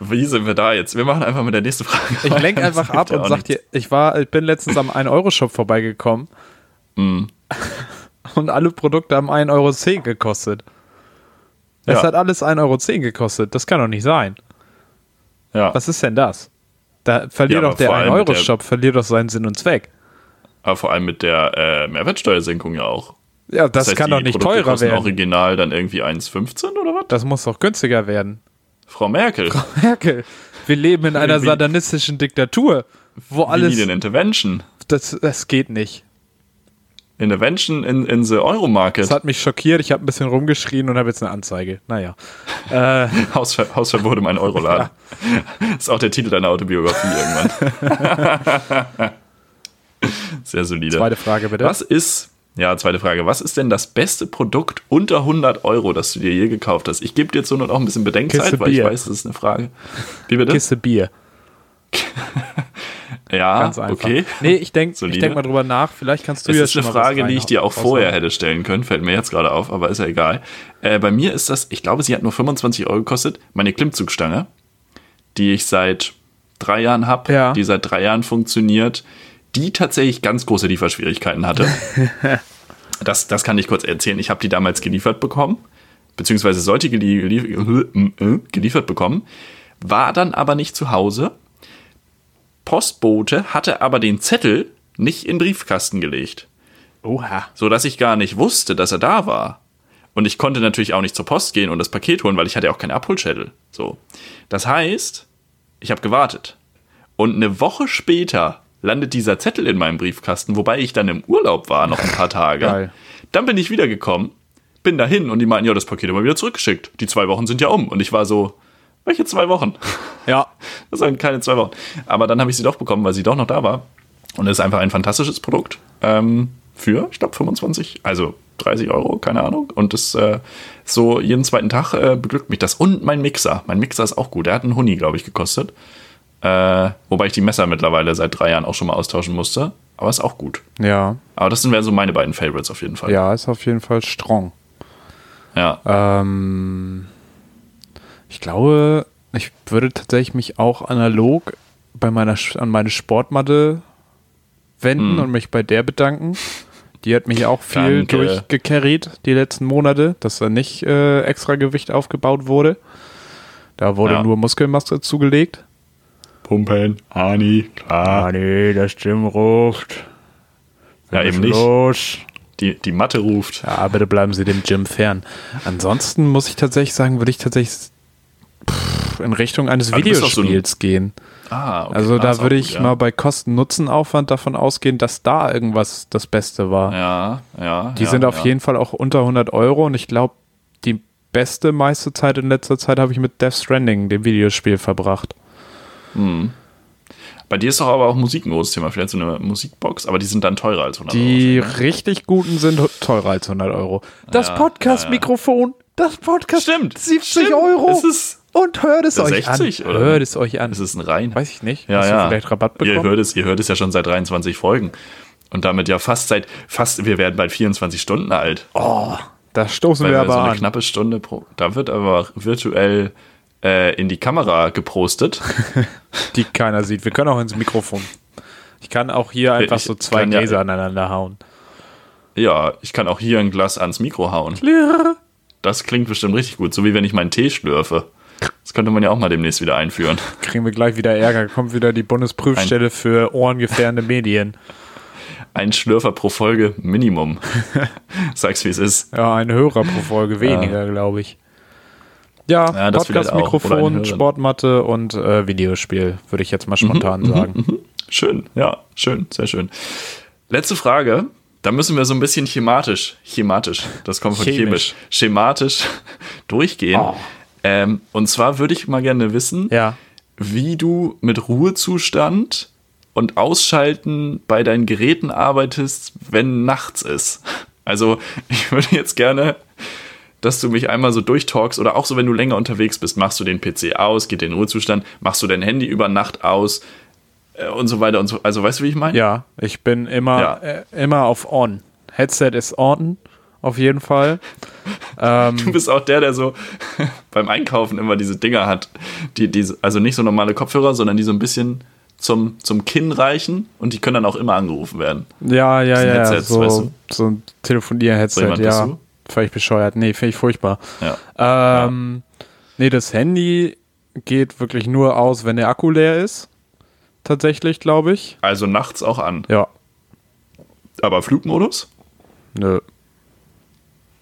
Wie sind wir da jetzt? Wir machen einfach mit der nächsten Frage. Ich lenk weiter. einfach ab und sag dir, ich war, ich bin letztens am 1-Euro-Shop vorbeigekommen. Mm. Und alle Produkte haben 1,10 Euro gekostet. Es Ja. hat alles 1,10 Euro gekostet. Das kann doch nicht sein. Ja, Was ist denn das? Da verliert Ja, doch der vor allem mit der- 1-Euro-Shop, verliert doch seinen Sinn und Zweck. aber vor allem mit der äh, Mehrwertsteuersenkung ja auch. Ja, das, heißt, kann doch nicht Produkte teurer werden. original dann irgendwie 1,15 oder was? Das muss doch günstiger werden. Frau Merkel. Merkel, wir leben in einer satanistischen Diktatur, wo alles. need an intervention? Das, das geht nicht. Intervention in, in the Euro-Market. Das hat mich schockiert. Ich habe ein bisschen rumgeschrien und habe jetzt eine Anzeige. Naja. Äh, Hausver Hausverbot im 1-Euro-Laden. Das ist auch der Titel deiner Autobiografie irgendwann. Sehr solide. zweite Frage bitte. Was ist, ja, zweite Frage, was ist denn das beste Produkt unter 100 Euro, das du dir je gekauft hast? Ich gebe dir jetzt so noch ein bisschen Bedenkzeit, Kiste weil ich Bier. weiß, das ist eine Frage. Wie bitte? Kiste Bier. Ja, Ganz einfach. okay. Nee, ich denke ich denk mal drüber nach. Vielleicht kannst du Das ja ist eine Frage, die ich dir auch vorher hätte stellen können, fällt mir jetzt gerade auf, aber ist ja egal. Äh, bei mir ist das, ich glaube, sie hat nur 25 Euro gekostet, meine Klimmzugstange, die ich seit drei Jahren habe, Ja. die seit drei Jahren funktioniert, die tatsächlich ganz große Lieferschwierigkeiten hatte. das, das kann ich kurz erzählen. Ich habe die damals geliefert bekommen, beziehungsweise sollte gelie gelie geliefert bekommen, war dann aber nicht zu Hause. Postbote hatte aber den Zettel nicht in den Briefkasten gelegt Oha. so dass ich gar nicht wusste, dass er da war. Und ich konnte natürlich auch nicht zur Post gehen und das Paket holen, weil ich hatte ja auch keinen Abholschädel. So. Das heißt, ich habe gewartet. Und eine Woche später landet dieser Zettel in meinem Briefkasten, wobei ich dann im Urlaub war, noch ein paar Tage. Geil. Dann bin ich wiedergekommen, bin dahin und die meinten, ja, das Paket haben wir wieder zurückgeschickt. Die zwei Wochen sind ja um. Und ich war so, welche zwei Wochen? Ja. Das sind keine zwei Wochen. Aber dann habe ich sie doch bekommen, weil sie doch noch da war. Und es ist einfach ein fantastisches Produkt. Ähm, für, ich glaube, 25, also 30 Euro, keine Ahnung. Und das äh, so jeden zweiten Tag äh, beglückt mich das. Und mein Mixer. Mein Mixer ist auch gut. Der hat einen Huni, glaube ich, gekostet. Äh, wobei ich die Messer mittlerweile seit drei Jahren auch schon mal austauschen musste. Aber ist auch gut. Ja. Aber das sind wären so meine beiden Favorites auf jeden Fall. Ja, ist auf jeden Fall strong. Ja. Ähm, ich glaube, ich würde tatsächlich mich auch analog bei meiner, an meine Sportmatte wenden Mhm. und mich bei der bedanken. Die hat mich auch viel Danke. durchgecarried die letzten Monate, dass da nicht äh, extra Gewicht aufgebaut wurde. Da wurde Ja. nur Muskelmasse zugelegt. Pumpen, Ani, klar. nee, das Gym ruft. Ja, eben nicht. Los. Die, die Matte ruft. Ja, bitte bleiben Sie dem Gym fern. Ansonsten muss ich tatsächlich sagen, würde ich tatsächlich pff, in Richtung eines Aber doch so ein- Videospiels gehen. Ah, okay. Also Ah, da auch würde gut, ich ja. mal bei Kosten-Nutzen-Aufwand davon ausgehen, dass da irgendwas das Beste war. Ja, ja. Die ja, sind auf ja. jeden Fall auch unter 100 Euro und ich glaube, die beste meiste Zeit in letzter Zeit habe ich mit Death Stranding, dem Videospiel, verbracht. Bei dir ist doch aber auch Musik ein großes Thema. Vielleicht so eine Musikbox, aber die sind dann teurer als 100 Die Euro. richtig guten sind teurer als 100 Euro. Das Ja, Podcast-Mikrofon, das Podcast, Stimmt. 70 Stimmt. Euro. Es ist, und hört es euch 60 an. oder? Hört es euch an. es ist ein Rein. Weiß ich nicht. Ja, Hast ja. vielleicht Rabatt Ihr bekommen? hört, es, ihr hört es ja schon seit 23 Folgen. Und damit ja fast seit, fast, wir werden bald 24 Stunden alt. Oh, da stoßen weil wir aber so eine an. knappe Stunde pro. Da wird aber virtuell äh, in die Kamera geprostet. die keiner sieht. Wir können auch ins Mikrofon. Ich kann auch hier einfach Ich so zwei kann ja- Gläser aneinander hauen. Ja, ich kann auch hier ein Glas ans Mikro hauen. Das klingt bestimmt richtig gut, so wie wenn ich meinen Tee schlürfe. Das könnte man ja auch mal demnächst wieder einführen. Kriegen wir gleich wieder Ärger. Kommt wieder die Bundesprüfstelle für ohrengefährdende Medien. Ein Schlürfer pro Folge Minimum. Sag's, wie es ist. Ja, ein Hörer pro Folge weniger, glaube ich. Ja, Ja, ein Podcast-Mikrofon. Sportmatte und äh, Videospiel, würde ich jetzt mal spontan sagen. Schön, ja, schön, sehr schön. Letzte Frage. Da müssen wir so ein bisschen chematisch, chematisch, das kommt von Chemisch. chemisch, schematisch durchgehen. Oh. Ähm, und zwar würde ich mal gerne wissen, Ja. wie du mit Ruhezustand und Ausschalten bei deinen Geräten arbeitest, wenn nachts ist. Also ich würde jetzt gerne, dass du mich einmal so durchtalkst oder auch so, wenn du länger unterwegs bist, machst du den PC aus, geht in den Ruhezustand, machst du dein Handy über Nacht aus äh, und so weiter und so. Also weißt du, wie ich meine? Ja, ich bin immer, Ja. äh, immer auf On. Headset ist on, auf jeden Fall. Ähm, Du bist auch der, der so beim Einkaufen immer diese Dinger hat, die, die also nicht so normale Kopfhörer, sondern die so ein bisschen zum, zum Kinn reichen und die können dann auch immer angerufen werden. ja, ja, ja, Headsets, so, weißt du? so ein Telefonier-Headset, So ja. Völlig bescheuert. Nee, finde ich furchtbar. Ja. Ähm, Nee, das Handy geht wirklich nur aus, wenn der Akku leer ist. Tatsächlich, glaube ich. Also nachts auch an. Ja. Aber Flugmodus? Nö.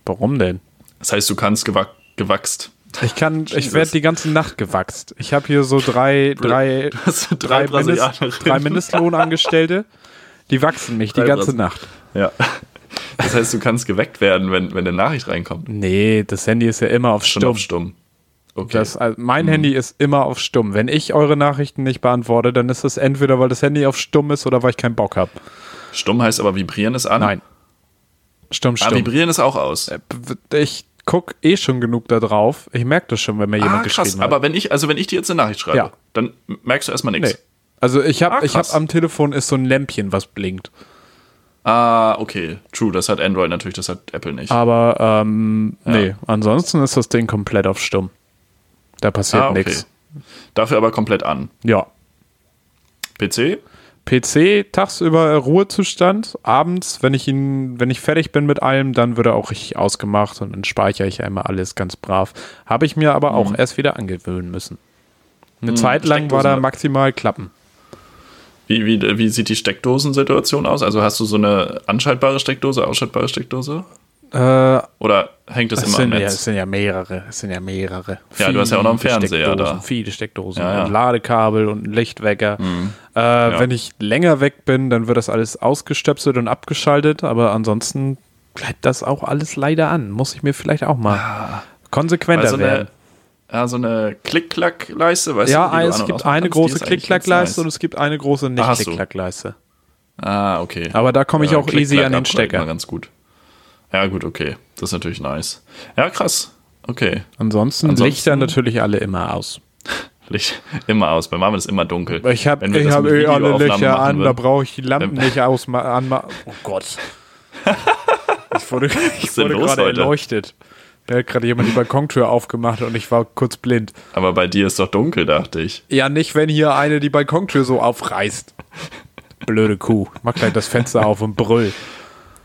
Warum denn? Das heißt, du kannst gewa gewachst. Ich kann, ich Jesus. werde die ganze Nacht gewachst. Ich habe hier so drei, drei, drei, drei Mindest, drei Mindestlohnangestellte. Die wachsen mich die Drei ganze Brasil- Nacht. Ja. Das heißt, du kannst geweckt werden, wenn, wenn eine Nachricht reinkommt. Nee, das Handy ist ja immer auf Schon stumm. auf stumm. Okay. Das, also mein Handy ist immer auf stumm. Wenn ich eure Nachrichten nicht beantworte, dann ist das entweder, weil das Handy auf stumm ist oder weil ich keinen Bock habe. stumm heißt aber vibrieren ist an. Nein. Stumm, Ah, stumm. vibrieren ist auch aus. ich guck eh schon genug da drauf. Ich merke das schon, wenn mir jemand Ah, krass. geschrieben hat. Aber wenn ich, also wenn ich dir jetzt eine Nachricht schreibe, Ja. dann merkst du erstmal nichts. nee. Also ich habe Ah, ich am Telefon ist so ein Lämpchen, was blinkt. Ah, okay. True, das hat Android natürlich, das hat Apple nicht. Aber ähm, nee, ansonsten ist das Ding komplett auf stumm. Da passiert Ah, okay. nichts. Dafür aber komplett an. Ja. PC? PC tagsüber Ruhezustand, abends, wenn ich ihn, wenn ich fertig bin mit allem, dann wird er auch richtig ausgemacht und dann speichere ich einmal alles ganz brav. Habe ich mir aber auch Mhm. erst wieder angewöhnen müssen. Eine Zeit lang war da maximal Klappen. Wie, wie, wie sieht die Steckdosensituation aus? Also hast du so eine anschaltbare Steckdose, ausschaltbare Steckdose? Äh, Oder hängt das es, immer am sind ja, Netz? es sind ja mehrere. Es sind ja mehrere. Ja, du hast ja auch noch einen Fernseher da. Viele Steckdosen. Ja, ja. Und Ladekabel und ein Lichtwecker. Äh, Wenn ich länger weg bin, dann wird das alles ausgestöpselt und abgeschaltet. Aber ansonsten bleibt das auch alles leider an. Muss ich mir vielleicht auch mal konsequenter also werden. eine, ja, so eine Klick-Klack-Leiste, weißt Ja, du? du es gibt eine große Klick-Klack-Leiste und es gibt eine große Ah. Nicht-Klick-Klack-Leiste. Ah, okay. Aber da komme ich Ja, auch easy an den Stecker. Ganz gut. Ja, gut, okay. Das ist natürlich nice. Ja, krass. Okay. Ansonsten, Ansonsten- Lichter natürlich alle immer aus. Licht immer aus. Bei Marvin ist immer dunkel. Ich habe hab eh alle Lichter machen an, da brauche ich die Lampen nicht ausma anmachen. Oh Gott. Ich wurde, ich wurde gerade heute? erleuchtet. Da hat gerade jemand die Balkontür aufgemacht und ich war kurz blind. Aber bei dir ist doch dunkel, dachte ich. Ja, nicht, wenn hier eine die Balkontür so aufreißt. Blöde Kuh. Mach gleich das Fenster auf und brüll.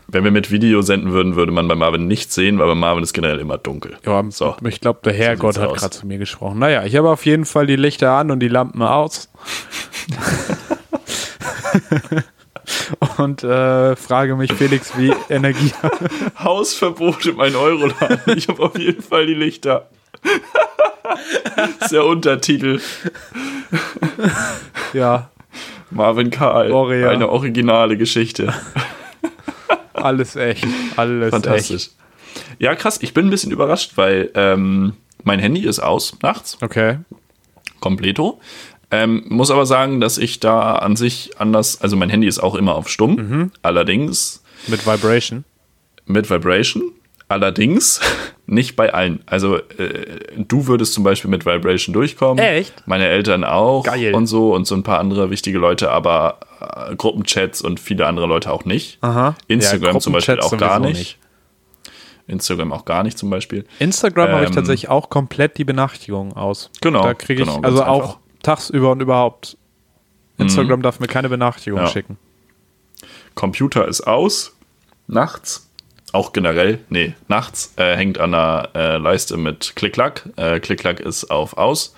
Wenn wir mit Video senden würden, würde man bei Marvin nichts sehen, weil bei Marvin ist generell immer dunkel. Ja, So. ich glaube, der Herrgott sieht's hat gerade zu mir gesprochen. Naja, ich habe auf jeden Fall die Lichter an und die Lampen aus. und äh, frage mich, Felix, wie Energie. Hausverbot im 1-Euro-Laden. Ich habe auf jeden Fall die Lichter. das ist der Untertitel. ja, Marvin Karl. Ja. Eine originale Geschichte. Alles echt. Alles Fantastisch. Ja, krass. Ich bin ein bisschen überrascht, weil ähm, mein Handy ist aus nachts. echt. Okay. Kompleto. Ähm, muss aber sagen, dass ich da an sich anders, also mein Handy ist auch immer auf stumm, Mhm. allerdings Mit Vibration. mit Vibration, allerdings nicht bei allen. Also äh, du würdest zum Beispiel mit Vibration durchkommen. Echt? Meine Eltern auch Geil. und so und so ein paar andere wichtige Leute, aber äh, Gruppenchats und viele andere Leute auch nicht. Aha. Instagram Ja, zum Beispiel auch gar nicht. nicht. Instagram auch gar nicht zum Beispiel. Instagram habe ich Ähm, tatsächlich auch komplett die Benachrichtigungen aus. Genau, Da kriege ich genau, also einfach. auch tagsüber und überhaupt. Instagram darf mir keine Benachrichtigung Ja. schicken. Computer ist aus. nachts. Auch generell, nee, nachts äh, hängt an der äh, Leiste mit Klick-Klack. Äh, Klick-Klack ist auf aus.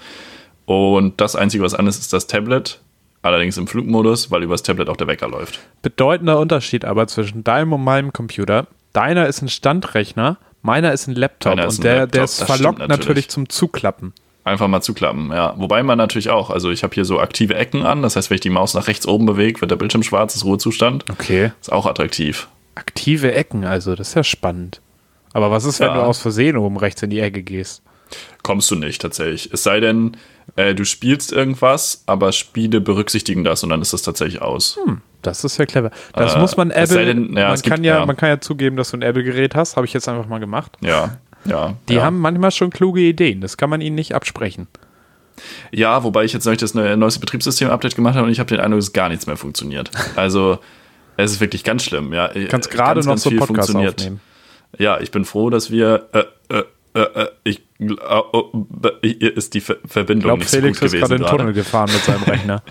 Und das Einzige, was an ist, ist das Tablet. Allerdings im Flugmodus, weil übers Tablet auch der Wecker läuft. Bedeutender Unterschied aber zwischen deinem und meinem Computer. Deiner ist ein Standrechner, meiner ist ein Laptop. Ist und ein der, Laptop, der das ist verlockt natürlich. natürlich zum Zuklappen. Einfach mal zuklappen, ja. Wobei man natürlich auch, also ich habe hier so aktive Ecken an, das heißt, wenn ich die Maus nach rechts oben bewege, wird der Bildschirm schwarz, ist Ruhezustand. Okay. Ist auch attraktiv. Aktive Ecken, also das ist ja spannend. Aber was ist, wenn Ja. du aus Versehen oben rechts in die Ecke gehst? Kommst du nicht tatsächlich. Es sei denn, äh, du spielst irgendwas, aber Spiele berücksichtigen das und dann ist das tatsächlich aus. Das ist ja clever. Das Äh, muss man Apple. denn, ja, man, es gibt- kann ja, ja. man kann ja zugeben, dass du ein Apple-Gerät hast. Habe ich jetzt einfach mal gemacht. Ja, ja. Die haben manchmal schon kluge Ideen. Das kann man ihnen nicht absprechen. Ja, wobei ich jetzt neulich das neue, neueste Betriebssystem-Update gemacht habe und ich habe den Eindruck, dass gar nichts mehr funktioniert. Also, es ist wirklich ganz schlimm. Ja, Du kannst gerade noch so Podcasts aufnehmen. Ja, ich bin froh, dass wir. Äh, äh, äh, äh, ich, äh, oh, äh, hier ist die Ver Ich Verbindung glaube, nicht so Felix gut ist gewesen gerade in den. Tunnel gefahren mit seinem Rechner.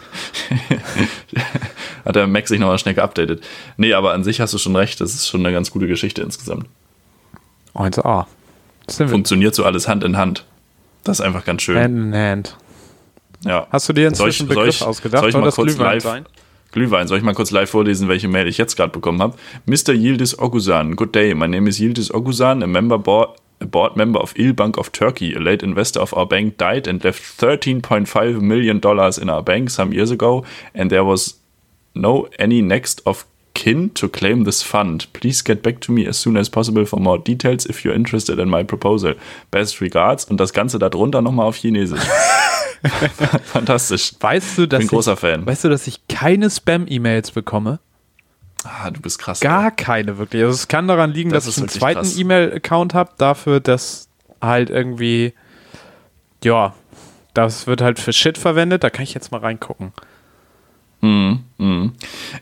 Hat der Mac sich nochmal schnell geupdatet. Nee, aber an sich hast du schon recht, das ist schon eine ganz gute Geschichte insgesamt. 1A. Das sind wir Funktioniert so alles Hand in Hand. Das ist einfach ganz schön. Hand in Hand. ja. Hast du dir Soll ich- inzwischen soll Begriff ich- ausgedacht? soll ich mal das kurz live- sein? Glühwein. Soll ich mal kurz live vorlesen, welche Mail ich jetzt gerade bekommen habe? Mr. Yildiz Ogusan. Good day. My name is Yildiz Ogusan, a member board, a board member of Il Bank of Turkey. A late investor of our bank died and left 13.5 million dollars in our bank some years ago, and there was no any next of kin to claim this fund. Please get back to me as soon as possible for more details if you're interested in my proposal. Best regards und das Ganze darunter nochmal auf Chinesisch. Fantastisch. Weißt du, dass Bin großer ich, Fan. Weißt du, dass ich keine Spam-E-Mails bekomme? Ah, du bist krass. Gar keine wirklich. Also es kann daran liegen, Das dass ich einen zweiten. E-Mail-Account habe, dafür, dass halt irgendwie, ja, das wird halt für Shit verwendet. Da kann ich jetzt mal reingucken.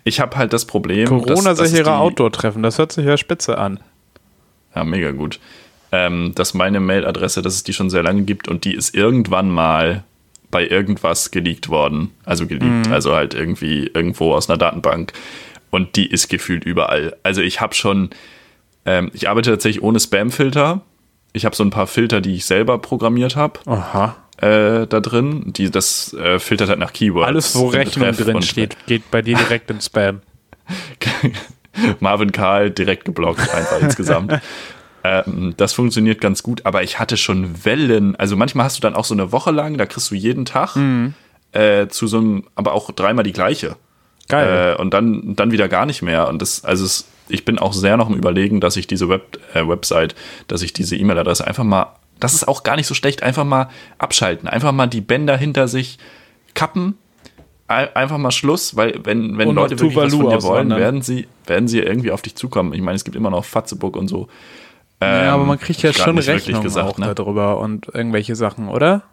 Ich habe halt das Problem. Corona-sichere Outdoor-Treffen, das hört sich ja spitze an. Ja, mega gut. Ähm, dass meine Mailadresse, dass es die schon sehr lange gibt und die ist irgendwann mal bei irgendwas geleakt worden. Also geleakt, Mhm. also halt irgendwie irgendwo aus einer Datenbank. Und die ist gefühlt überall. Also ich habe schon, ähm, ich arbeite tatsächlich ohne Spam-Filter. Ich habe so ein paar Filter, die ich selber programmiert habe, Aha. äh, da drin. Die, das äh, filtert halt nach Keywords. Alles, wo Rechnung drin steht, geht bei dir direkt in Spam. Marvin Karl direkt geblockt, einfach insgesamt. Ähm, das funktioniert ganz gut, aber ich hatte schon Wellen. Also manchmal hast du dann auch so eine Woche lang, da kriegst du jeden Tag Mhm. äh, zu so einem, aber auch dreimal die gleiche. Geil. Äh, und dann, dann wieder gar nicht mehr. Und das, also es, ich bin auch sehr noch im Überlegen, dass ich diese Web, äh, Website, dass ich diese E-Mail-Adresse einfach mal, das ist auch gar nicht so schlecht, einfach mal abschalten, einfach mal die Bänder hinter sich kappen. Ein- Einfach mal Schluss, weil wenn, wenn Und Leute wirklich was von dir wollen, werden sie, werden sie irgendwie auf dich zukommen. Ich meine, es gibt immer noch Fatzebook und so. Ja, aber man kriegt ja schon Rechnungen gesagt, auch ne? darüber und irgendwelche Sachen, oder?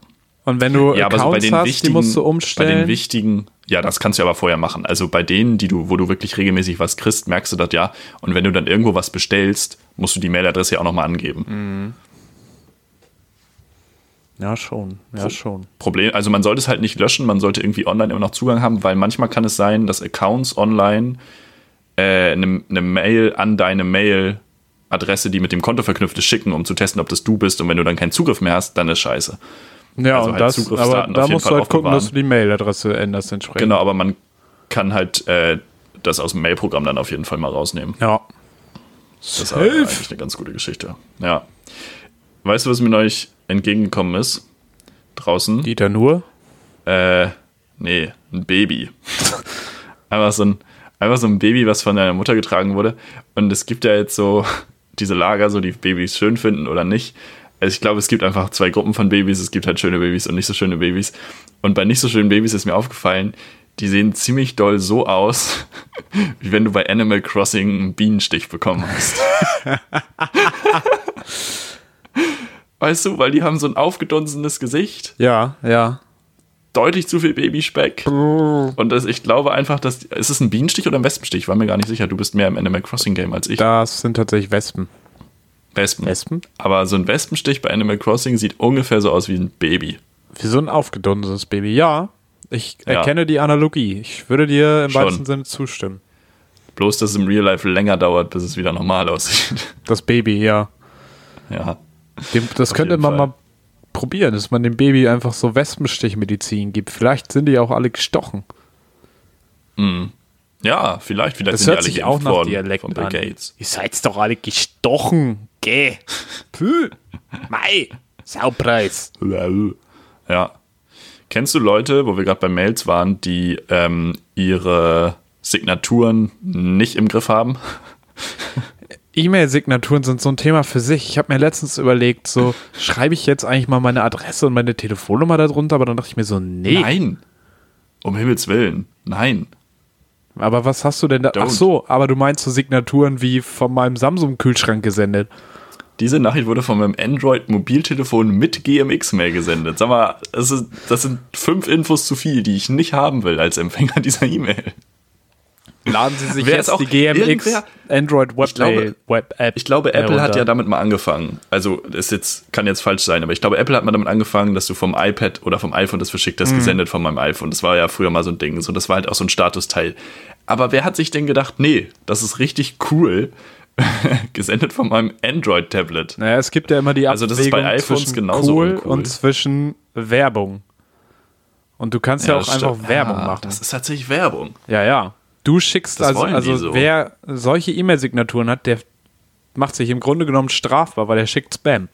Und wenn du Ja, aber so bei den hast, wichtigen, die musst du bei umstellen. den wichtigen, ja, das kannst du aber vorher machen. Also bei denen, die du, wo du wirklich regelmäßig was kriegst, merkst du das ja. Und wenn du dann irgendwo was bestellst, musst du die Mailadresse ja auch nochmal angeben. ja, schon. Ja, schon. Problem, also man sollte es halt nicht löschen, man sollte irgendwie online immer noch Zugang haben, weil manchmal kann es sein, dass Accounts online äh, eine, eine Mail an deine Mail-Adresse, die mit dem Konto verknüpft ist, schicken, um zu testen, ob das du bist. Und wenn du dann keinen Zugriff mehr hast, dann ist scheiße. Ja, Also und halt das, aber da musst du Fall halt gucken, dass du die Mailadresse änderst entsprechend. Genau, aber man kann halt äh, das aus dem Mail-Programm dann auf jeden Fall mal rausnehmen. Ja. Das ist aber eigentlich eine ganz gute Geschichte. Ja. Weißt du, was mir neulich entgegengekommen ist? Draußen? Dieter nur? Äh, nee, ein Baby. einfach, so ein, einfach so ein Baby, was von deiner Mutter getragen wurde. Und es gibt ja jetzt so diese Lager, so die Babys schön finden oder nicht. Also ich glaube, es gibt einfach zwei Gruppen von Babys. Es gibt halt schöne Babys und nicht so schöne Babys. Und bei nicht so schönen Babys ist mir aufgefallen, die sehen ziemlich doll so aus, wie wenn du bei Animal Crossing einen Bienenstich bekommen hast. weißt du, weil die haben so ein aufgedunsenes Gesicht Ja, ja. Deutlich zu viel Babyspeck. Und das, ich glaube einfach, dass. Ist es ein Bienenstich oder ein Wespenstich? Ich war mir gar nicht sicher. Du bist mehr im Animal Crossing Game als ich. Das sind tatsächlich Wespen. Wespen. Wespen? Aber so ein Wespenstich bei Animal Crossing sieht ungefähr so aus wie ein Baby. Wie so ein aufgedunsenes Baby. Ja, ich Ja. erkenne die Analogie. Ich würde dir im Schon. weitesten Sinne zustimmen. Bloß, dass es im Real Life länger dauert, bis es wieder normal aussieht. Das Baby, ja. Ja. Dem, das Auf könnte man Fall. mal probieren, dass man dem Baby einfach so Wespenstichmedizin gibt. Vielleicht sind die auch alle gestochen. Ja, vielleicht, vielleicht Das sind die hört alle sich auch nach worden Dialekt von Bill an. Gates. Ihr seid doch alle gestochen. Geh. Puh. Mei. Saupreis. Ja. Kennst du Leute, wo wir gerade bei Mails waren, die ähm, ihre Signaturen nicht im Griff haben? E-Mail-Signaturen sind so ein Thema für sich. Ich habe mir letztens überlegt, so schreibe ich jetzt eigentlich mal meine Adresse und meine Telefonnummer darunter, aber dann dachte ich mir so, nee. Nein. Um Himmels Willen. Nein. Aber was hast du denn da? Ach Don't. so, aber du meinst so Signaturen wie von meinem Samsung-Kühlschrank gesendet. Diese Nachricht wurde von meinem Android-Mobiltelefon mit GMX-Mail gesendet. Sag mal, das, ist, das sind fünf Infos zu viel, die ich nicht haben will als Empfänger dieser E-Mail. Laden Sie sich jetzt auch die GMX Android Web, Ich glaube- Web App. Ich glaube, Apple hat herunter. ja damit mal angefangen. Also, das jetzt, kann jetzt falsch sein, aber ich glaube, Apple hat mal damit angefangen, dass du vom iPad oder vom iPhone das verschickt Mhm. hast, gesendet von meinem iPhone. Das war ja früher mal so ein Ding. So, das war halt auch so ein Statusteil. Aber wer hat sich denn gedacht, nee, das ist richtig cool, gesendet von meinem Android-Tablet? Naja, es gibt ja immer die Also das ist Abwägung bei iPhones zwischen genauso cool uncool. und zwischen Werbung. Und du kannst ja, auch das einfach stimmt. Werbung Ja, machen. Das ist tatsächlich Werbung. Ja, ja. Du schickst Das also, also so. wer solche E-Mail-Signaturen hat, der macht sich im Grunde genommen strafbar, weil er schickt Spam.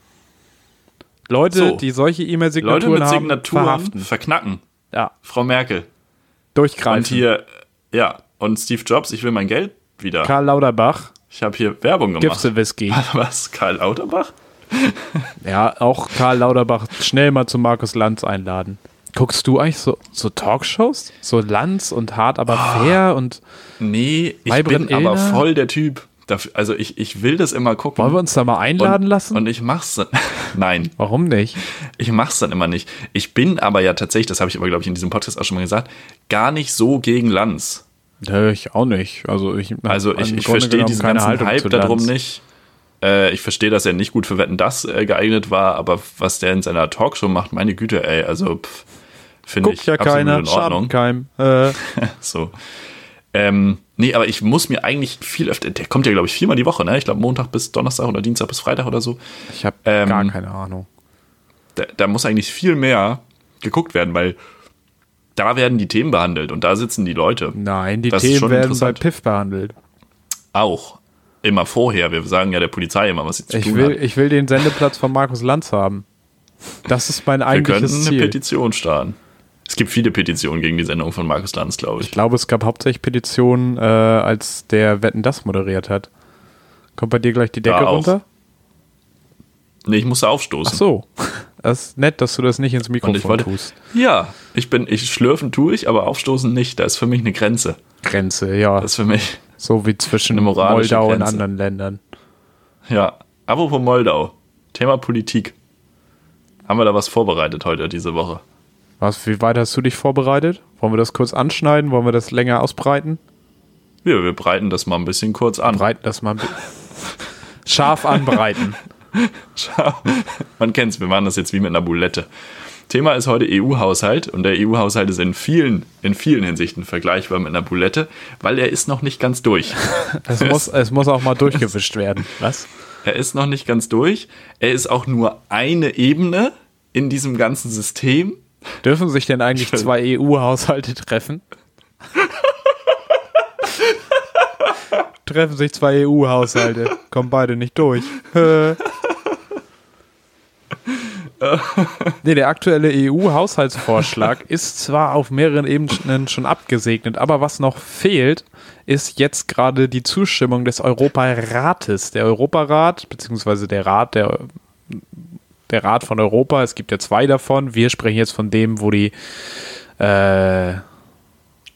Leute, So. die solche Leute E-Mail-Signaturen mit haben, Signaturen verhaften. verknacken. Ja, Frau Merkel. durchgreifen. Und hier, ja, und Steve Jobs, ich will mein Geld wieder. Karl Lauterbach, Ich habe hier Werbung gemacht. Gipse Whisky. Was? Karl Lauterbach? Ja, auch Karl Lauterbach schnell mal zu Markus Lanz einladen. Guckst du eigentlich so, so Talkshows? So Lanz und hart, aber Ah. fair und Nee, ich Maybrit bin aber Illner? voll der Typ. Dafür, also ich, ich will das immer gucken. wollen wir uns da mal einladen und, lassen? Und ich mach's dann. Nein, Warum nicht? ich mach's dann immer nicht. Ich bin aber ja tatsächlich, das habe ich aber, glaube ich, in diesem Podcast auch schon mal gesagt, gar nicht so gegen Lanz. Nö, ich auch nicht. Also ich, Also ich, ich verstehe diesen ganzen Haltung Hype darum nicht. Äh, ich verstehe, dass er nicht gut für Wetten das äh, geeignet war, aber was der in seiner Talkshow macht, meine Güte, ey, also pff, finde ich Guckt ja keiner, in Ordnung. Schadenkeim. Äh, So. Ähm, nee, aber ich muss mir eigentlich viel öfter, der kommt ja, glaube ich, viermal die Woche, ne? Ich glaube, Montag bis Donnerstag oder Dienstag bis Freitag oder so. ich habe Ähm, gar keine Ahnung. Da, da muss eigentlich viel mehr geguckt werden, weil da werden die Themen behandelt und da sitzen die Leute. Nein, die das Themen werden bei. Piff behandelt. Auch. Immer vorher. Wir sagen ja der Polizei immer, was sie zu Ich tun will, hat. ich will den Sendeplatz von Markus Lanz haben. Das ist mein Wir könnten eigentliches eine Ziel. Petition starten. Es gibt viele Petitionen gegen die Sendung von Markus Lanz, glaube Ich ich. glaube, es gab hauptsächlich Petitionen, äh, als der Wetten das moderiert hat. Kommt bei dir gleich die Decke runter? Nee, ich musste aufstoßen. Ach so. Das ist nett, dass du das nicht ins Und Mikrofon wollte, tust. ja, ich bin, ich schlürfen tue ich, aber aufstoßen nicht. Da ist für mich eine Grenze. Grenze, ja. Das ist für mich, so wie zwischen Moldau und Grenze. anderen Ländern. ja. Apropos Moldau. Thema Politik. Haben wir da was vorbereitet heute, diese Woche? Was, wie weit hast du dich vorbereitet? Wollen wir das kurz anschneiden? Wollen wir das länger ausbreiten? Ja, wir breiten das mal ein bisschen kurz an. Breiten das mal scharf anbreiten. Man kennt's, wir machen das jetzt wie mit einer Boulette. Thema ist heute EU-Haushalt und der EU-Haushalt ist in vielen, in vielen Hinsichten vergleichbar mit einer Boulette, weil er ist noch nicht ganz durch. Es muss, es muss auch mal durchgewischt werden. Was? Er ist noch nicht ganz durch. Er ist auch nur eine Ebene in diesem ganzen System. Dürfen sich denn eigentlich zwei EU-Haushalte treffen? treffen sich zwei EU-Haushalte. Kommen beide nicht durch. Nee, der aktuelle EU-Haushaltsvorschlag ist zwar auf mehreren Ebenen schon abgesegnet, aber was noch fehlt, ist jetzt gerade die Zustimmung des Europarates. Der Europarat, beziehungsweise der Rat der der Rat von Europa, es gibt ja zwei davon. Wir sprechen jetzt von dem, wo die äh,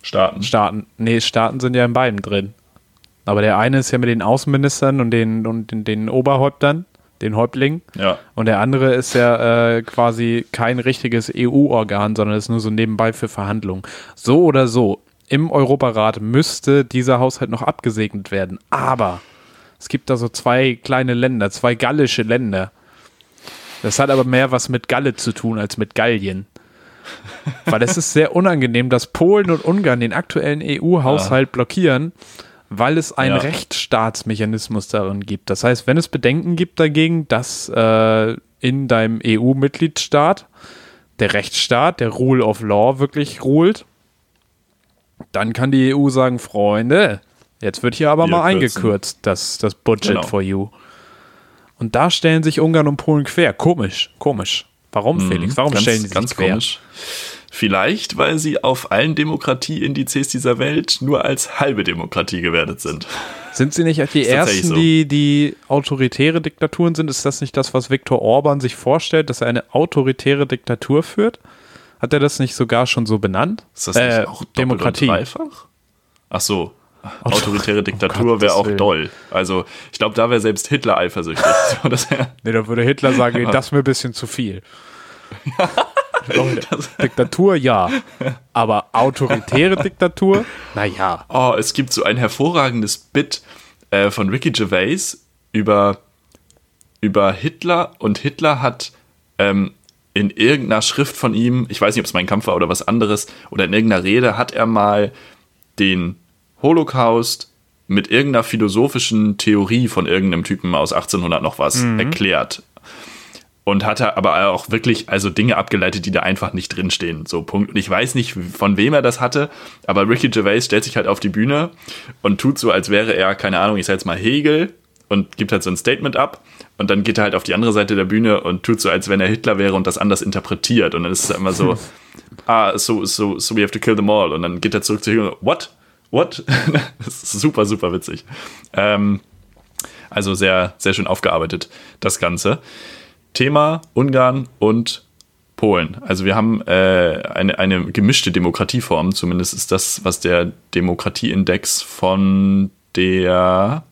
Staaten. Staaten, nee, Staaten sind ja in beiden drin. Aber der eine ist ja mit den Außenministern und den, und den, den Oberhäuptern, den Häuptlingen. Ja. Und der andere ist ja äh, quasi kein richtiges EU-Organ, sondern ist nur so nebenbei für Verhandlungen. So oder so, im Europarat müsste dieser Haushalt noch abgesegnet werden. Aber es gibt da so zwei kleine Länder, zwei gallische Länder. Das hat aber mehr was mit Galle zu tun als mit Gallien. Weil es ist sehr unangenehm, dass Polen und Ungarn den aktuellen EU-Haushalt blockieren, weil es einen Ja. Rechtsstaatsmechanismus darin gibt. Das heißt, wenn es Bedenken gibt dagegen, dass äh, in deinem EU-Mitgliedstaat der Rechtsstaat, der Rule of Law wirklich ruht, dann kann die EU sagen, Freunde, jetzt wird hier aber Wir mal kürzen. eingekürzt, das, das Budget Genau. for you. Und da stellen sich Ungarn und Polen quer. Komisch, komisch. Warum, Felix? Warum Mhm. ganz, stellen sie ganz sich quer? komisch. Vielleicht, weil sie auf allen Demokratieindizes dieser Welt nur als halbe Demokratie gewertet sind. Sind sie nicht die ersten, so. die, die autoritäre Diktaturen sind? Ist das nicht das, was Viktor Orban sich vorstellt, dass er eine autoritäre Diktatur führt? Hat er das nicht sogar schon so benannt? Ist das nicht Äh, auch Demokratie. dreifach? Ach so. Autoritäre Diktatur Gottes wäre auch doll. Also, ich glaube, da wäre selbst Hitler eifersüchtig. So, Nee, da würde Hitler sagen, das ist mir ein bisschen zu viel. Diktatur ja, aber autoritäre Diktatur? Naja. oh, es gibt so ein hervorragendes Bit äh, von Ricky Gervais über, über Hitler und Hitler hat ähm, in irgendeiner Schrift von ihm, ich weiß nicht, ob es mein Kampf war oder was anderes, oder in irgendeiner Rede hat er mal den Holocaust mit irgendeiner philosophischen Theorie von irgendeinem Typen aus 1800 noch was erklärt. Und hat er aber auch wirklich also Dinge abgeleitet, die da einfach nicht drinstehen. So Punkt. Und ich weiß nicht, von wem er das hatte, aber Ricky Gervais stellt sich halt auf die Bühne und tut so, als wäre er, keine Ahnung, ich sag jetzt mal Hegel und gibt halt so ein Statement ab. Und dann geht er halt auf die andere Seite der Bühne und tut so, als wenn er Hitler wäre und das anders interpretiert. Und dann ist es immer so, ah, so, so, so we have to kill them all. Und dann geht er zurück zu Hegel und what? What? das ist super, super witzig. Ähm, also sehr, sehr schön aufgearbeitet, das Ganze. Thema Ungarn und Polen. Also wir haben äh, eine, eine gemischte Demokratieform, zumindest ist das, was der Demokratieindex von der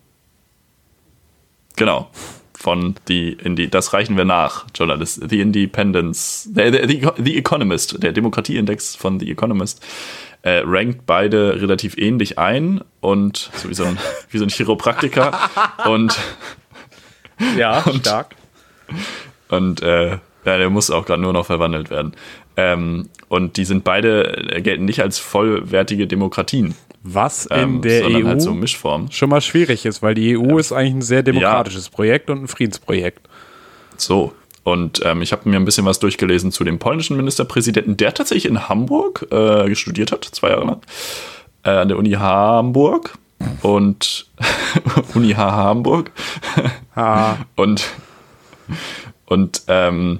genau von die, in das reichen wir nach, Journalist, The Independence, the, the, the Economist, der Demokratieindex von The Economist äh, rankt beide relativ ähnlich ein und so wie so ein, wie so ein Chiropraktiker und Ja, stark. Und äh, ja, der muss auch gerade nur noch verwandelt werden. Ähm, und die sind beide, äh, gelten nicht als vollwertige Demokratien, Was in ähm, der sondern EU halt so Mischform. schon mal schwierig ist, weil die EU ist eigentlich ein sehr demokratisches Projekt und ein Friedensprojekt. So. Und ähm, ich habe mir ein bisschen was durchgelesen zu dem polnischen Ministerpräsidenten, der tatsächlich in Hamburg äh, studiert hat, zwei Jahre lang, äh, an der Uni Hamburg. Und Uni H Hamburg. Ah, Und, und ähm,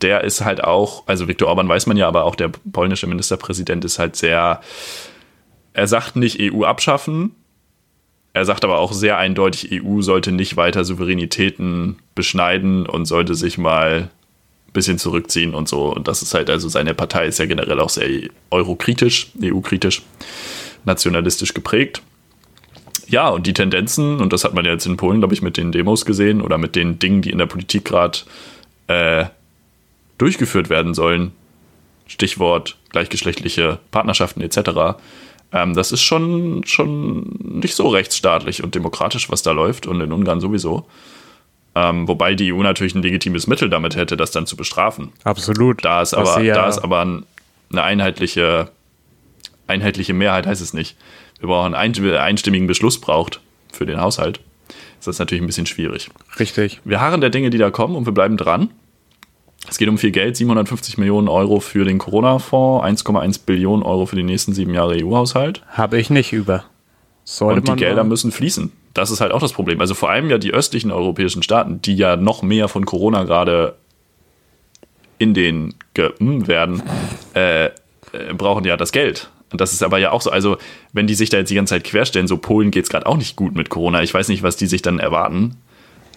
der ist halt auch, also Viktor Orban weiß man ja, aber auch der polnische Ministerpräsident ist halt sehr, er sagt nicht EU abschaffen, er sagt aber auch sehr eindeutig, EU sollte nicht weiter Souveränitäten beschneiden und sollte sich mal ein bisschen zurückziehen und so. Und das ist halt, also seine Partei ist ja generell auch sehr eurokritisch, EU-kritisch, nationalistisch geprägt. Ja, und die Tendenzen, und das hat man ja jetzt in Polen, glaube ich, mit den Demos gesehen oder mit den Dingen, die in der Politik gerade äh, durchgeführt werden sollen, Stichwort gleichgeschlechtliche Partnerschaften etc., ähm, das ist schon, schon nicht so rechtsstaatlich und demokratisch, was da läuft und in Ungarn sowieso. Ähm, wobei die EU natürlich ein legitimes Mittel damit hätte, das dann zu bestrafen. absolut. Da ist aber, ja- da ist aber ein- eine einheitliche, einheitliche Mehrheit, heißt es nicht. Wir brauchen einen ein- einstimmigen Beschluss braucht für den Haushalt. Ist das natürlich ein bisschen schwierig. Richtig. Wir harren der Dinge, die da kommen und wir bleiben dran. Es geht um viel Geld, 750 Millionen Euro für den Corona-Fonds, 1,1 Billionen Euro für die nächsten sieben Jahre EU-Haushalt. Habe ich nicht über. Sollte Und die Gelder mal- müssen fließen. Das ist halt auch das Problem. Also vor allem ja die östlichen europäischen Staaten, die ja noch mehr von Corona gerade in den ge mm, werden, äh, äh, brauchen ja das Geld. Und das ist aber ja auch so, also wenn die sich da jetzt die ganze Zeit querstellen, so Polen geht es gerade auch nicht gut mit Corona. Ich weiß nicht, was die sich dann erwarten.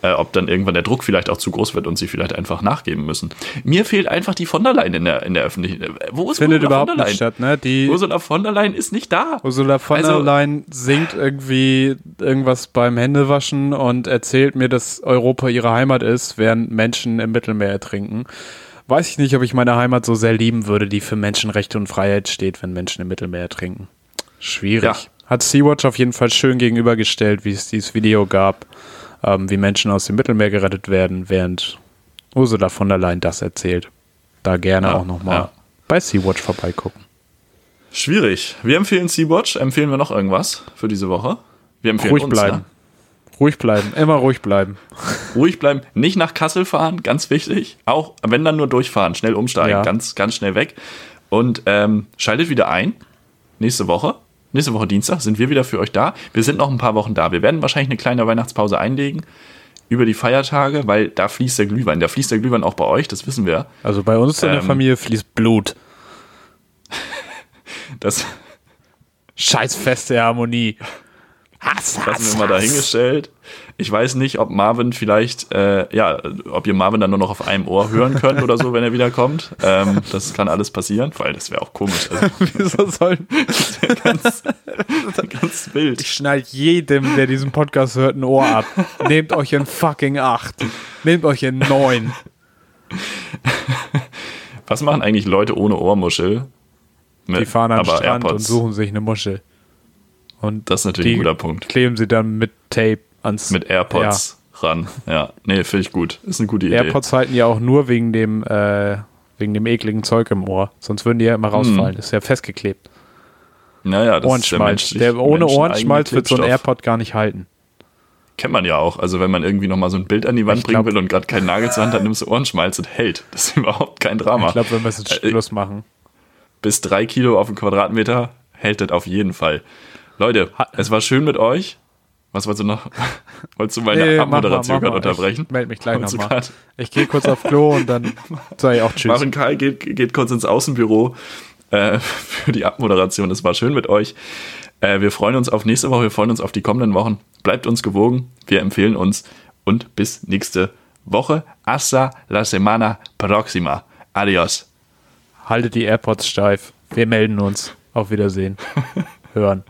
Äh, ob dann irgendwann der Druck vielleicht auch zu groß wird und sie vielleicht einfach nachgeben müssen. Mir fehlt einfach die von der Leyen in der, in der öffentlichen. äh, Wo ist findet Ursula überhaupt von der nicht Leyen? statt, ne? Die Ursula von der Leyen ist nicht da. Ursula von der Also- Leyen singt irgendwie irgendwas beim Händewaschen und erzählt mir, dass Europa ihre Heimat ist, während Menschen im Mittelmeer ertrinken. Weiß ich nicht, ob ich meine Heimat so sehr lieben würde, die für Menschenrechte und Freiheit steht, wenn Menschen im Mittelmeer ertrinken. Schwierig. Ja. Hat Sea-Watch auf jeden Fall schön gegenübergestellt, wie es dieses Video gab, ähm, wie Menschen aus dem Mittelmeer gerettet werden, während Ursula von der Leyen das erzählt. Da gerne Ja, auch nochmal ja. bei Sea-Watch vorbeigucken. Schwierig. Wir empfehlen Sea-Watch. Empfehlen wir noch irgendwas für diese Woche? Wir empfehlen Ruhig uns, bleiben. Ne? Ruhig bleiben, immer ruhig bleiben. Ruhig bleiben, nicht nach Kassel fahren, ganz wichtig. Auch wenn dann nur durchfahren, schnell umsteigen, Ja. ganz, ganz schnell weg. Und ähm, schaltet wieder ein. Nächste Woche. Nächste Woche Dienstag sind wir wieder für euch da. Wir sind noch ein paar Wochen da. Wir werden wahrscheinlich eine kleine Weihnachtspause einlegen über die Feiertage, weil da fließt der Glühwein. Da fließt der Glühwein auch bei euch, das wissen wir. Also bei uns in der Ähm. Familie fließt Blut. Das Scheiß feste Harmonie. Hass, lassen wir mal dahingestellt. Ich weiß nicht, ob Marvin vielleicht, äh, ja, ob ihr Marvin dann nur noch auf einem Ohr hören könnt oder so, wenn er wieder kommt. Ähm, das kann alles passieren, weil das wäre auch komisch. Also, Wieso sollen. ganz, ganz wild. Ich schneid jedem, der diesen Podcast hört, ein Ohr ab. Nehmt euch in fucking acht. Nehmt euch in neun. Was machen eigentlich Leute ohne Ohrmuschel? Mit, Die fahren aber Strand und AirPods. suchen sich eine Muschel. Und Das ist natürlich ein guter Punkt. kleben sie dann mit Tape ans. Mit AirPods ran. Ja, nee, finde ich gut. Ist eine gute Idee. AirPods halten ja auch nur wegen dem, äh, wegen dem ekligen Zeug im Ohr. Sonst würden die ja immer rausfallen. Das ist ja festgeklebt. Naja, das Ohrenschmalz. ist Der, ohne menscheneigene Ohrenschmalz wird so ein. AirPod gar nicht halten. Kennt man ja auch. Also wenn man irgendwie nochmal so ein Bild an die Wand Ich bringen glaub- will und gerade keinen Nagel zur Hand hat, nimmst du Ohrenschmalz und hält. Das ist überhaupt kein Drama. Ich glaube, wir müssen Äh, Schluss machen. Bis drei Kilo auf den Quadratmeter hält das auf jeden Fall. Leute, es war schön mit euch. Was wolltest du noch? Wolltest du meine Nee, Abmoderation gerade unterbrechen? Ich melde mich gleich nochmal. Ich gehe kurz auf Klo und dann sage ich auch Tschüss. Marvin Kai geht, geht kurz ins Außenbüro äh, für die Abmoderation. Es war schön mit euch. Äh, wir freuen uns auf nächste Woche, wir freuen uns auf die kommenden Wochen. Bleibt uns gewogen, wir empfehlen uns und bis nächste Woche. Hasta la semana próxima. Adios. Haltet die AirPods steif. Wir melden uns. Auf Wiedersehen. Hören.